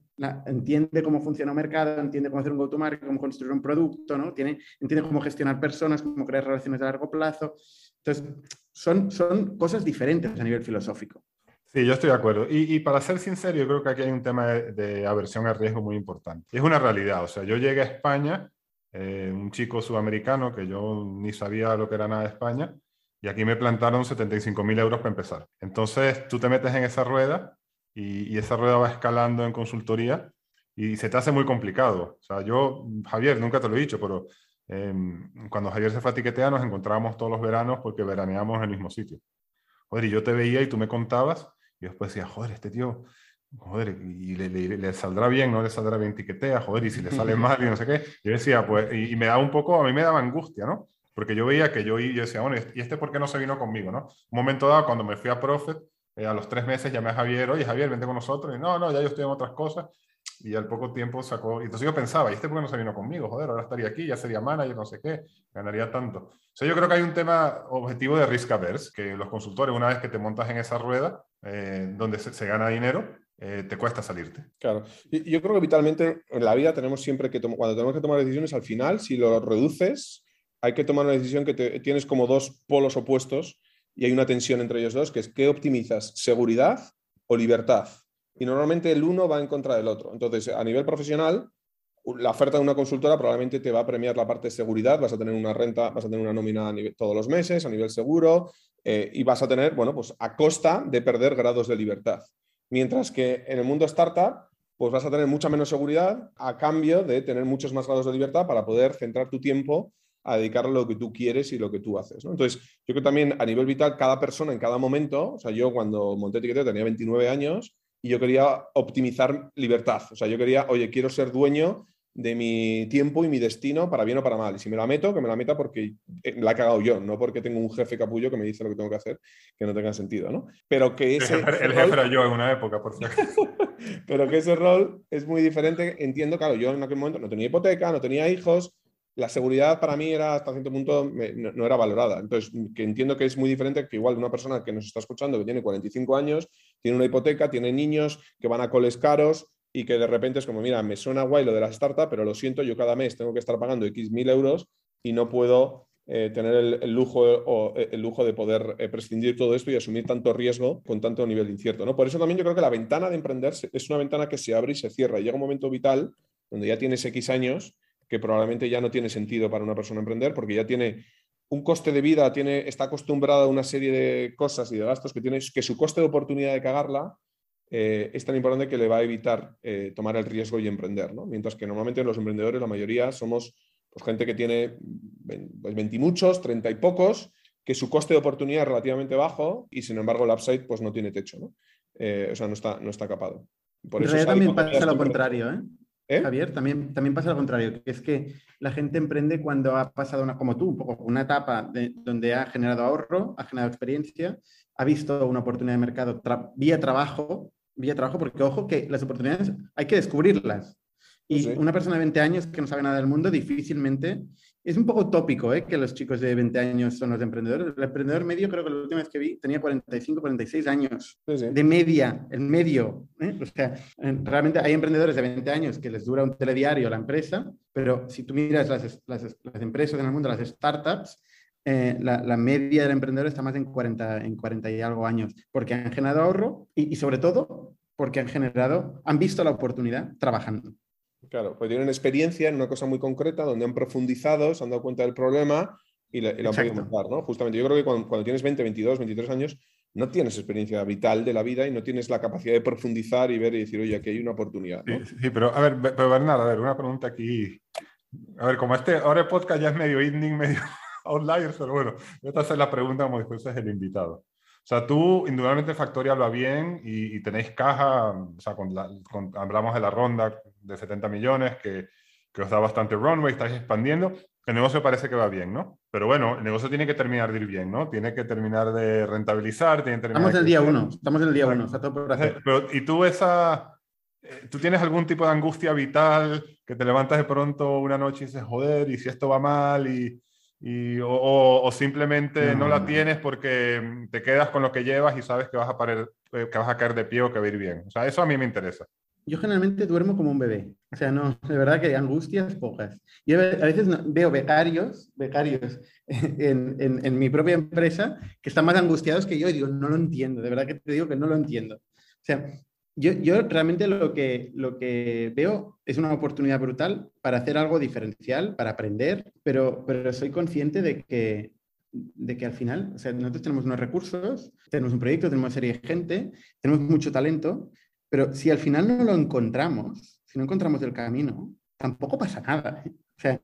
entiende cómo funciona un mercado, entiende cómo hacer un go-to-market, cómo construir un producto, ¿no? Tiene, entiende cómo gestionar personas, cómo crear relaciones a largo plazo. Entonces, son, son cosas diferentes a nivel filosófico. Sí, yo estoy de acuerdo. Y, para ser sincero, yo creo que aquí hay un tema de, aversión al riesgo muy importante. Es una realidad. O sea, yo llegué a España, eh, un chico sudamericano que yo ni sabía lo que era nada de España, y aquí me plantaron 75 mil euros para empezar. Entonces, tú te metes en esa rueda y, esa rueda va escalando en consultoría y se te hace muy complicado. O sea, yo, Javier, nunca te lo he dicho, pero em, cuando Javier se fue a Tiquetea nos encontrábamos todos los veranos porque veraneamos en el mismo sitio. Joder, y yo te veía y tú me contabas y después decía, joder, este tío, joder, y le, saldrá bien, no le saldrá bien tiquetea, joder, y si le sale mal y no sé qué. Yo decía, pues, y, me daba un poco, a mí me daba angustia, ¿no? Porque yo veía que yo, y yo decía, bueno, ¿y este por qué no se vino conmigo, no? Un momento dado, cuando me fui a Profit, eh, a los tres meses llamé a Javier, oye, Javier, vente con nosotros. Y no, no, ya yo estoy en otras cosas. Y al poco tiempo sacó, y entonces yo pensaba, ¿y este por qué no se vino conmigo? Joder, ahora estaría aquí, ya sería manager, no sé qué, ganaría tanto. O sea, yo creo que hay un tema objetivo de risk averse, que los consultores, una vez que te montas en esa rueda, eh, donde se, gana dinero, eh, te cuesta salirte. Claro. Yo creo que vitalmente en la vida tenemos siempre que cuando tenemos que tomar decisiones, al final, si lo reduces, hay que tomar una decisión que tienes como dos polos opuestos y hay una tensión entre ellos dos, que es ¿qué optimizas? ¿Seguridad o libertad? Y normalmente el uno va en contra del otro. Entonces, a nivel profesional, la oferta de una consultora probablemente te va a premiar la parte de seguridad, vas a tener una renta, vas a tener una nómina todos los meses a nivel seguro eh, y vas a tener, bueno, pues a costa de perder grados de libertad. Mientras que en el mundo startup, pues vas a tener mucha menos seguridad a cambio de tener muchos más grados de libertad para poder centrar tu tiempo a dedicarle a lo que tú quieres y lo que tú haces. Entonces, yo creo que también a nivel vital, cada persona en cada momento, o sea, yo cuando monté Tiqueteo tenía 29 años y yo quería optimizar libertad. O sea, yo quería, oye, quiero ser dueño de mi tiempo y mi destino para bien o para mal. Y si me la meto, que me la meta porque eh, la he cagado yo, no porque tengo un jefe capullo que me dice lo que tengo que hacer, que no tenga sentido, ¿no? Pero que ese... El, jefe era yo en una época, por cierto. pero que ese rol es muy diferente. Entiendo, claro, yo en aquel momento no tenía hipoteca, no tenía hijos, la seguridad para mí era hasta cierto punto no, era valorada. Entonces, que entiendo que es muy diferente que igual una persona que nos está escuchando que tiene 45 años, tiene una hipoteca, tiene niños que van a coles caros, y que de repente es como, mira, me suena guay lo de las startups, pero lo siento, yo cada mes tengo que estar pagando X mil euros y no puedo eh, tener el, lujo, eh, el lujo de poder eh, prescindir todo esto y asumir tanto riesgo con tanto nivel de incierto. ¿no? Por eso también yo creo que la ventana de emprender es una ventana que se abre y se cierra. Y llega un momento vital donde ya tienes X años que probablemente ya no tiene sentido para una persona emprender porque ya tiene un coste de vida, tiene, está acostumbrada a una serie de cosas y de gastos que tiene, que su coste de oportunidad de cagarla eh, es tan importante que le va a evitar eh, tomar el riesgo y emprender. ¿no? Mientras que normalmente los emprendedores, la mayoría somos pues, gente que tiene 20 pues, muchos, 30 y pocos, que su coste de oportunidad es relativamente bajo y sin embargo el upside pues, no tiene techo. ¿no? Eh, o sea, no está, no está capado. Por eso también pasa lo contrario, Javier, también, también pasa lo contrario, que es que la gente emprende cuando ha pasado una, como tú, un poco una etapa de, donde ha generado ahorro, ha generado experiencia, ha visto una oportunidad de mercado vía trabajo vía trabajo, porque ojo que las oportunidades hay que descubrirlas. Y una persona de 20 años que no sabe nada del mundo difícilmente, es un poco tópico ¿eh? que los chicos de 20 años son los emprendedores. El emprendedor medio, creo que la última vez que vi, tenía 45, 46 años de media, el medio. ¿eh? O sea, realmente hay emprendedores de 20 años que les dura un telediario la empresa, pero si tú miras las, las, las empresas en el mundo, las startups, eh, la, media del emprendedor está más en 40, en 40 y algo años, porque han generado ahorro y, sobre todo porque han generado, han visto la oportunidad trabajando. Claro, pues tienen experiencia en una cosa muy concreta donde han profundizado, se han dado cuenta del problema y, lo han podido montar, ¿no? Justamente, yo creo que cuando, tienes 20, 22, 23 años, no tienes experiencia vital de la vida y no tienes la capacidad de profundizar y ver y decir, oye, aquí hay una oportunidad. Sí, pero a ver, pero Bernardo, a ver, una pregunta aquí. A ver, como este, ahora el podcast ya es medio evening, medio outliers, pero bueno, voy a hacer la pregunta como si el invitado. O sea, tú, indudablemente, Factorial va bien y, tenéis caja, o sea, con hablamos de la ronda de 70 millones que, que os da bastante runway, estáis expandiendo. El negocio parece que va bien, ¿no? Pero bueno, el negocio tiene que terminar de ir bien, ¿no? Tiene que terminar de rentabilizar, tiene que terminar Estamos en el día uno, estamos en el día uno, está todo por hacer. Pero, ¿y tú esa, eh, ¿Tú tienes algún tipo de angustia vital que te levantas de pronto una noche y dices, joder, y si esto va mal y, y, o, simplemente no. la tienes porque te quedas con lo que llevas y sabes que vas a, parar, eh, que vas a caer de pie o que va a ir bien. O sea, eso a mí me interesa. Yo generalmente duermo como un bebé. O sea, no, de verdad que angustias pocas. Yo a veces veo becarios, becarios en, en, en, mi propia empresa que están más angustiados que yo y digo, no lo entiendo. De verdad que te digo que no lo entiendo. O sea, yo, realmente lo que, lo que veo es una oportunidad brutal para hacer algo diferencial, para aprender, pero, pero soy consciente de que, de que al final, o sea, nosotros tenemos unos recursos, tenemos un proyecto, tenemos una serie de gente, tenemos mucho talento, pero si al final no lo encontramos, si no encontramos el camino, tampoco pasa nada. ¿eh? O sea,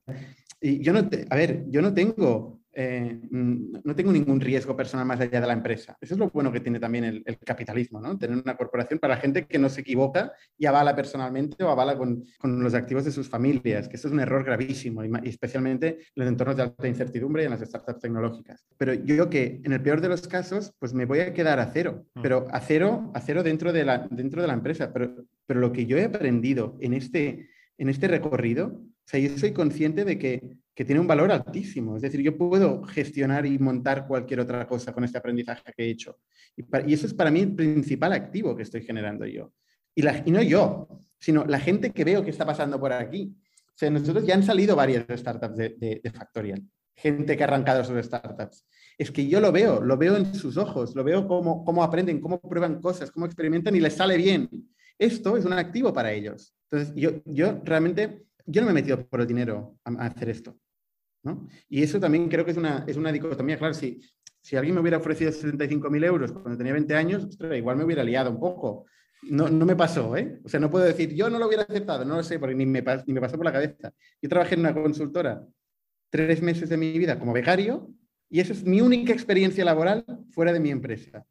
y yo no, a ver, yo no tengo eh, mm, no tengo ningún riesgo personal más allá de la empresa. Eso es lo bueno que tiene también el, capitalismo, ¿no? Tener una corporación para gente que no se equivoca y avala personalmente o avala con, los activos de sus familias, que eso es un error gravísimo, y, especialmente en los entornos de alta incertidumbre y en las startups tecnológicas. Pero yo que en el peor de los casos, pues me voy a quedar a cero, mm. pero a cero, a cero dentro, de la, dentro de la empresa. Pero, pero lo que yo he aprendido en este, en este recorrido, o sea, yo soy consciente de que que tiene un valor altísimo. Es decir, yo puedo gestionar y montar cualquier otra cosa con este aprendizaje que he hecho. Y, eso es para mí el principal activo que estoy generando yo. Y, la, y no yo, sino la gente que veo que está pasando por aquí. O sea, nosotros ya han salido varias startups de, de, Factorial, gente que ha arrancado sus startups. Es que yo lo veo, lo veo en sus ojos, lo veo cómo, cómo aprenden, cómo prueban cosas, cómo experimentan y les sale bien. Esto es un activo para ellos. Entonces, yo, yo realmente, yo no me he metido por el dinero a, hacer esto. ¿no? Y eso también creo que es una, es una dicotomía. Claro, si, si alguien me hubiera ofrecido 75.000 euros cuando tenía 20 años, igual me hubiera liado un poco. No, no, me pasó, ¿eh? O sea, no puedo decir, yo no lo hubiera aceptado, no lo sé, porque ni me, ni me pasó por la cabeza. Yo trabajé en una consultora tres meses de mi vida como becario y esa es mi única experiencia laboral fuera de mi empresa.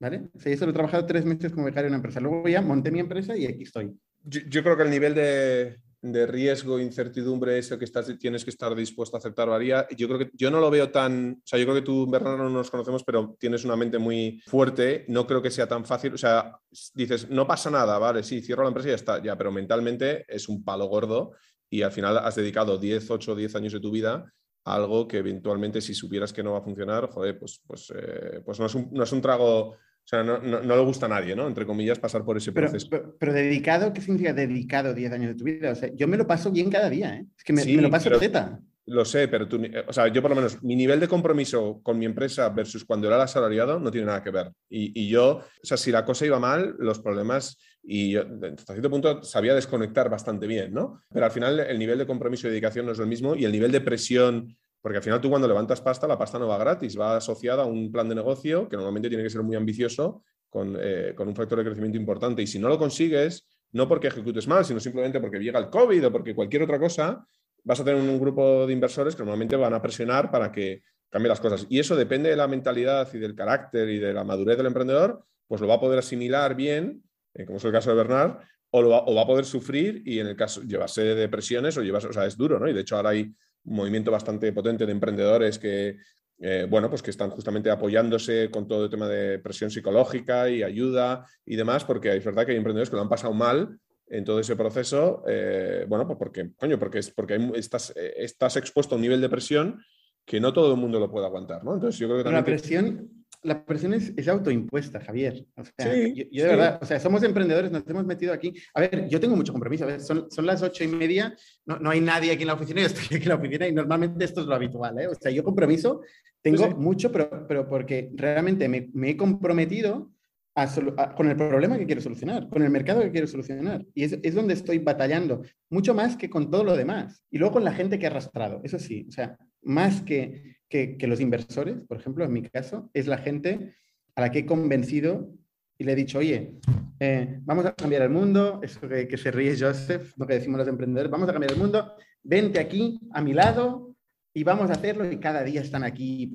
¿Vale? O sea, yo he trabajado tres meses como becario en una empresa. Luego ya monté mi empresa y aquí estoy. Yo, creo que el nivel de, de riesgo, incertidumbre, eso que tienes que estar dispuesto a aceptar varía. Yo creo que yo no lo veo tan, o sea, yo creo que tú, Bernardo, no nos conocemos, pero tienes una mente muy fuerte. No creo que sea tan fácil. O sea, dices, no pasa nada, vale, sí, cierro la empresa y ya está, ya, pero mentalmente es un palo gordo y al final has dedicado 10, 8, 10 años de tu vida a algo que eventualmente si supieras que no va a funcionar, joder, pues, pues, eh, pues no, es un, no es un trago o sea, no, no, le gusta a nadie, ¿no? Entre comillas, pasar por ese proceso. Pero, dedicado, ¿qué significa dedicado 10 años de tu vida? O sea, yo me lo paso bien cada día, ¿eh? Es que me, lo paso Z. Lo sé, pero tú, o sea, yo por lo menos, mi nivel de compromiso con mi empresa versus cuando era asalariado no tiene nada que ver. Y, y yo, o sea, si la cosa iba mal, los problemas, y yo hasta cierto punto sabía desconectar bastante bien, ¿no? Pero al final el nivel de compromiso y dedicación no es el mismo y el nivel de presión porque al final tú cuando levantas pasta, la pasta no va gratis, va asociada a un plan de negocio que normalmente tiene que ser muy ambicioso, con, eh, con un factor de crecimiento importante. Y si no lo consigues, no porque ejecutes mal, sino simplemente porque llega el COVID o porque cualquier otra cosa, vas a tener un grupo de inversores que normalmente van a presionar para que cambie las cosas. Y eso depende de la mentalidad y del carácter y de la madurez del emprendedor, pues lo va a poder asimilar bien, eh, como es el caso de Bernard, o, lo va, o va, a poder sufrir y en el caso llevarse depresiones o llevarse, o sea, es duro, ¿no? Y de hecho ahora hay movimiento bastante potente de emprendedores que, eh, bueno, pues que están justamente apoyándose con todo el tema de presión psicológica y ayuda y demás, porque es verdad que hay emprendedores que lo han pasado mal en todo ese proceso, eh, bueno, pues porque, coño, porque, es, porque estás, eh, estás expuesto a un nivel de presión que no todo el mundo lo puede aguantar, ¿no? Entonces yo creo que también... La presión, la presión es, autoimpuesta, Javier. O sea, yo, de verdad, o sea, somos emprendedores, nos hemos metido aquí. A ver, yo tengo mucho compromiso. A ver, son, son las ocho y media, no, no, hay nadie aquí en la oficina, yo estoy aquí en la oficina y normalmente esto es lo habitual. ¿eh? O sea, yo compromiso tengo mucho, pero, pero porque realmente me, me he comprometido a, con el problema que quiero solucionar, con el mercado que quiero solucionar. Y es, es, donde estoy batallando, mucho más que con todo lo demás. Y luego con la gente que he arrastrado, eso sí, o sea, más que, que, los inversores, por ejemplo, en mi caso, es la gente a la que he convencido y le he dicho, oye, eh, vamos a cambiar el mundo, eso que, se ríe Joseph, lo que decimos los emprendedores, vamos a cambiar el mundo, vente aquí a mi lado y vamos a hacerlo y cada día están aquí.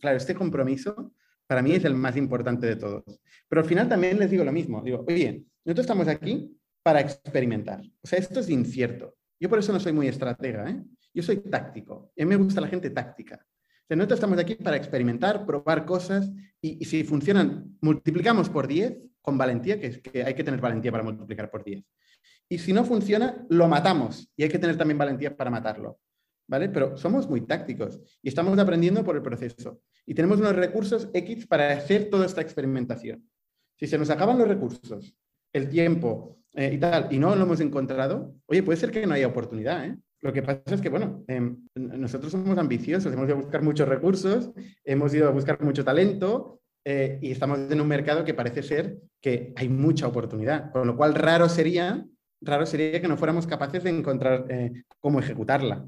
Claro, este compromiso para mí es el más importante de todos. Pero al final también les digo lo mismo, digo, oye, nosotros estamos aquí para experimentar. O sea, esto es incierto. Yo por eso no soy muy estratega, ¿eh? Yo soy táctico. A mí me gusta la gente táctica. O nosotros estamos aquí para experimentar, probar cosas y, si funcionan, multiplicamos por 10 con valentía, que, que hay que tener valentía para multiplicar por 10. Y si no funciona, lo matamos y hay que tener también valentía para matarlo. ¿Vale? Pero somos muy tácticos y estamos aprendiendo por el proceso. Y tenemos unos recursos X para hacer toda esta experimentación. Si se nos acaban los recursos, el tiempo eh, y tal, y no lo hemos encontrado, oye, puede ser que no haya oportunidad, ¿eh? Lo que pasa es que, bueno, em, nosotros somos ambiciosos, hemos ido a buscar muchos recursos, hemos ido a buscar mucho talento eh, y estamos en un mercado que parece ser que hay mucha oportunidad, con lo cual raro sería, raro sería que no fuéramos capaces de encontrar eh, cómo ejecutarla.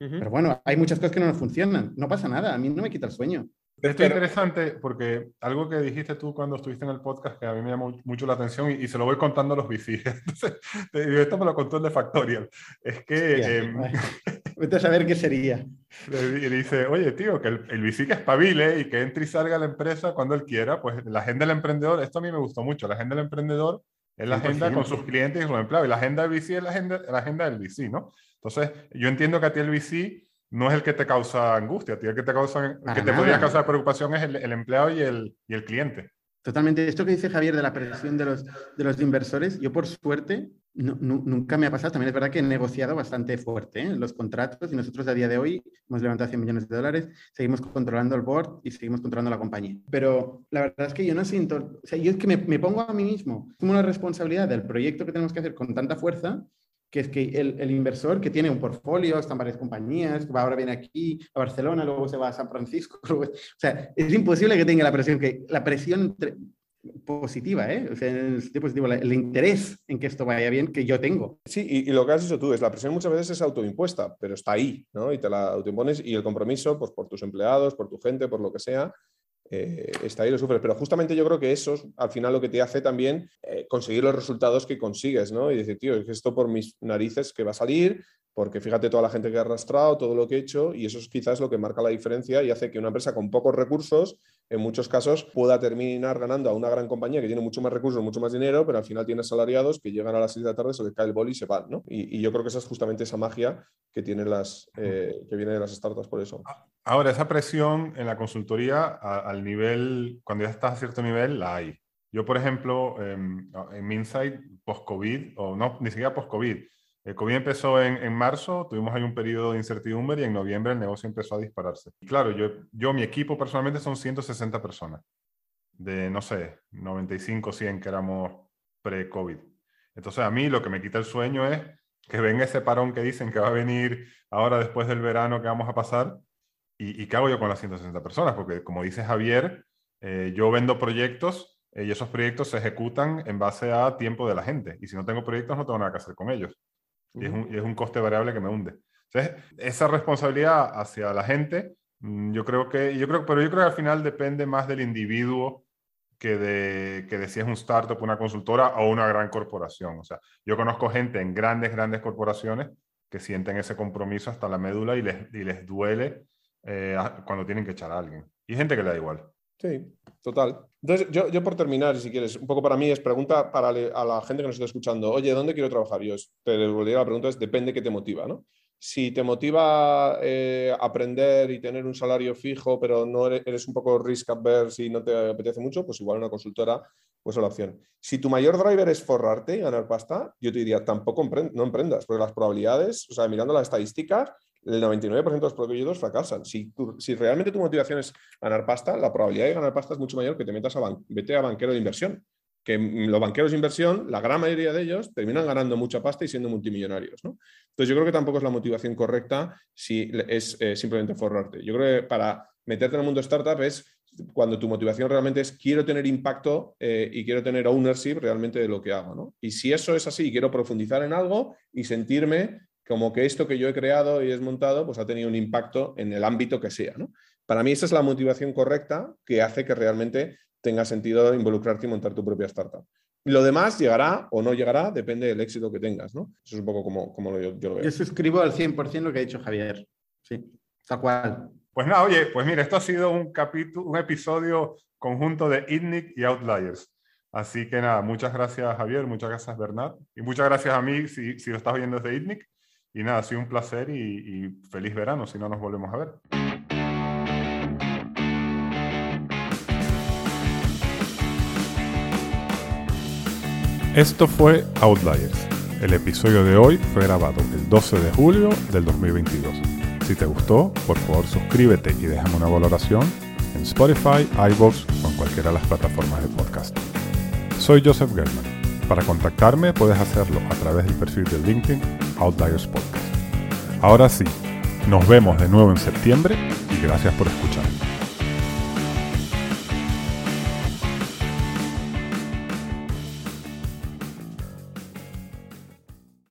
Pero bueno, hay muchas cosas que no nos funcionan, no pasa nada, a mí no me quita el sueño. Esto es interesante porque algo que dijiste tú cuando estuviste en el podcast que a mí me llamó mucho la atención y, se lo voy contando a los VC. Entonces, esto me lo contó el de Factorial. Es que... Eh, Vete a saber qué sería. Y dice, oye, tío, que el, el VC que espabile y que entre y salga a la empresa cuando él quiera, pues la agenda del emprendedor, esto a mí me gustó mucho, la agenda del emprendedor es la agenda con sus clientes y sus empleados y la agenda del VC es la agenda, la agenda del VC, ¿no? Entonces, yo entiendo que a ti el VC no es el que te causa angustia, el que te, causa, que te podría causar preocupación es el, el empleado y el, y el cliente. Totalmente. Esto que dice Javier de la presión de los, de los inversores, yo por suerte nunca me ha pasado. También es verdad que he negociado bastante fuerte ¿eh? los contratos y nosotros a día de hoy hemos levantado 100 millones de dólares, seguimos controlando el board y seguimos controlando la compañía. Pero la verdad es que yo no siento, o sea, yo es que me, me pongo a mí mismo como una responsabilidad del proyecto que tenemos que hacer con tanta fuerza que es que el, el, inversor que tiene un portfolio, están varias compañías, que ahora viene aquí a Barcelona, luego se va a San Francisco, o sea, es imposible que tenga la presión, que la presión positiva, ¿eh? O sea, el, positivo, el interés en que esto vaya bien que yo tengo. Sí, y, lo que has dicho tú es la presión muchas veces es autoimpuesta, pero está ahí, ¿no? Y te la autoimpones y el compromiso, pues por tus empleados, por tu gente, por lo que sea, eh, está ahí lo sufres. Pero justamente yo creo que eso es al final lo que te hace también eh, conseguir los resultados que consigues, ¿no? Y decir, tío, es esto por mis narices que va a salir, porque fíjate toda la gente que he arrastrado, todo lo que he hecho, y eso es quizás lo que marca la diferencia y hace que una empresa con pocos recursos, en muchos casos, pueda terminar ganando a una gran compañía que tiene mucho más recursos, mucho más dinero, pero al final tiene asalariados que llegan a las 6 de la tarde, se les cae el boli y se van, ¿no? Y, y yo creo que esa es justamente esa magia que, tienen las, eh, que viene de las startups por eso. Ahora, esa presión en la consultoría a, al nivel, cuando ya estás a cierto nivel, la hay. Yo, por ejemplo, en, en Insight, post-COVID, o no, ni siquiera post-COVID, el COVID empezó en, en, marzo, tuvimos ahí un periodo de incertidumbre y en noviembre el negocio empezó a dispararse. Y claro, yo, yo, mi equipo personalmente son 160 personas, de no sé, 95, 100 que éramos pre-COVID. Entonces a mí lo que me quita el sueño es que venga ese parón que dicen que va a venir ahora después del verano que vamos a pasar y, y qué hago yo con las 160 personas, porque como dice Javier, eh, yo vendo proyectos eh, y esos proyectos se ejecutan en base a tiempo de la gente. Y si no tengo proyectos, no tengo nada que hacer con ellos. Y es, un, y es un coste variable que me hunde. Entonces, esa responsabilidad hacia la gente, mm, yo creo que, yo creo, pero yo creo que al final depende más del individuo que de, que de si es un startup, una consultora o una gran corporación. O sea, yo conozco gente en grandes, grandes corporaciones que sienten ese compromiso hasta la médula y les, y les duele eh, cuando tienen que echar a alguien. Y gente que le da igual. Sí, total. Entonces, yo, yo por terminar, si quieres, un poco para mí es pregunta para a la gente que nos está escuchando, oye, ¿dónde quiero trabajar? Yo te devolvería la pregunta, es depende qué te motiva, ¿no? Si te motiva eh, aprender y tener un salario fijo, pero no eres, un poco risk averse y no te apetece mucho, pues igual una consultora pues es la opción. Si tu mayor driver es forrarte y ganar pasta, yo te diría, tampoco emprend no emprendas, porque las probabilidades, o sea, mirando las estadísticas, el 99% de los proyectos fracasan. Si, si, realmente tu motivación es ganar pasta, la probabilidad de ganar pasta es mucho mayor que te metas a, vete a banquero de inversión. Que los banqueros de inversión, la gran mayoría de ellos, terminan ganando mucha pasta y siendo multimillonarios. ¿no? Entonces, yo creo que tampoco es la motivación correcta si es eh, simplemente forrarte. Yo creo que para meterte en el mundo startup es cuando tu motivación realmente es quiero tener impacto eh, y quiero tener ownership realmente de lo que hago. Y si eso es así, quiero profundizar en algo y sentirme como que esto que yo he creado y he desmontado pues ha tenido un impacto en el ámbito que sea. ¿no? Para mí esa es la motivación correcta que hace que realmente tenga sentido involucrarte y montar tu propia startup. Lo demás llegará o no llegará, depende del éxito que tengas, ¿no? Eso es un poco como, como yo, yo, lo veo. Yo suscribo al 100% lo que ha dicho Javier. Sí, tal cual. Pues nada, oye, pues mira, esto ha sido un capítulo, un episodio conjunto de ITNIC y Outliers. Así que nada, muchas gracias Javier, muchas gracias Bernat y muchas gracias a mí si, si lo estás oyendo desde ITNIC. Y nada, ha sido un placer y, feliz verano si no nos volvemos a ver. Esto fue Outliers. El episodio de hoy fue grabado el 12 de julio del 2022. Si te gustó, por favor suscríbete y déjame una valoración en Spotify, iVoox o en cualquiera de las plataformas de podcast. Soy Joseph German. Para contactarme puedes hacerlo a través del perfil de LinkedIn Outliers Podcast. Ahora sí, nos vemos de nuevo en septiembre y gracias por escuchar.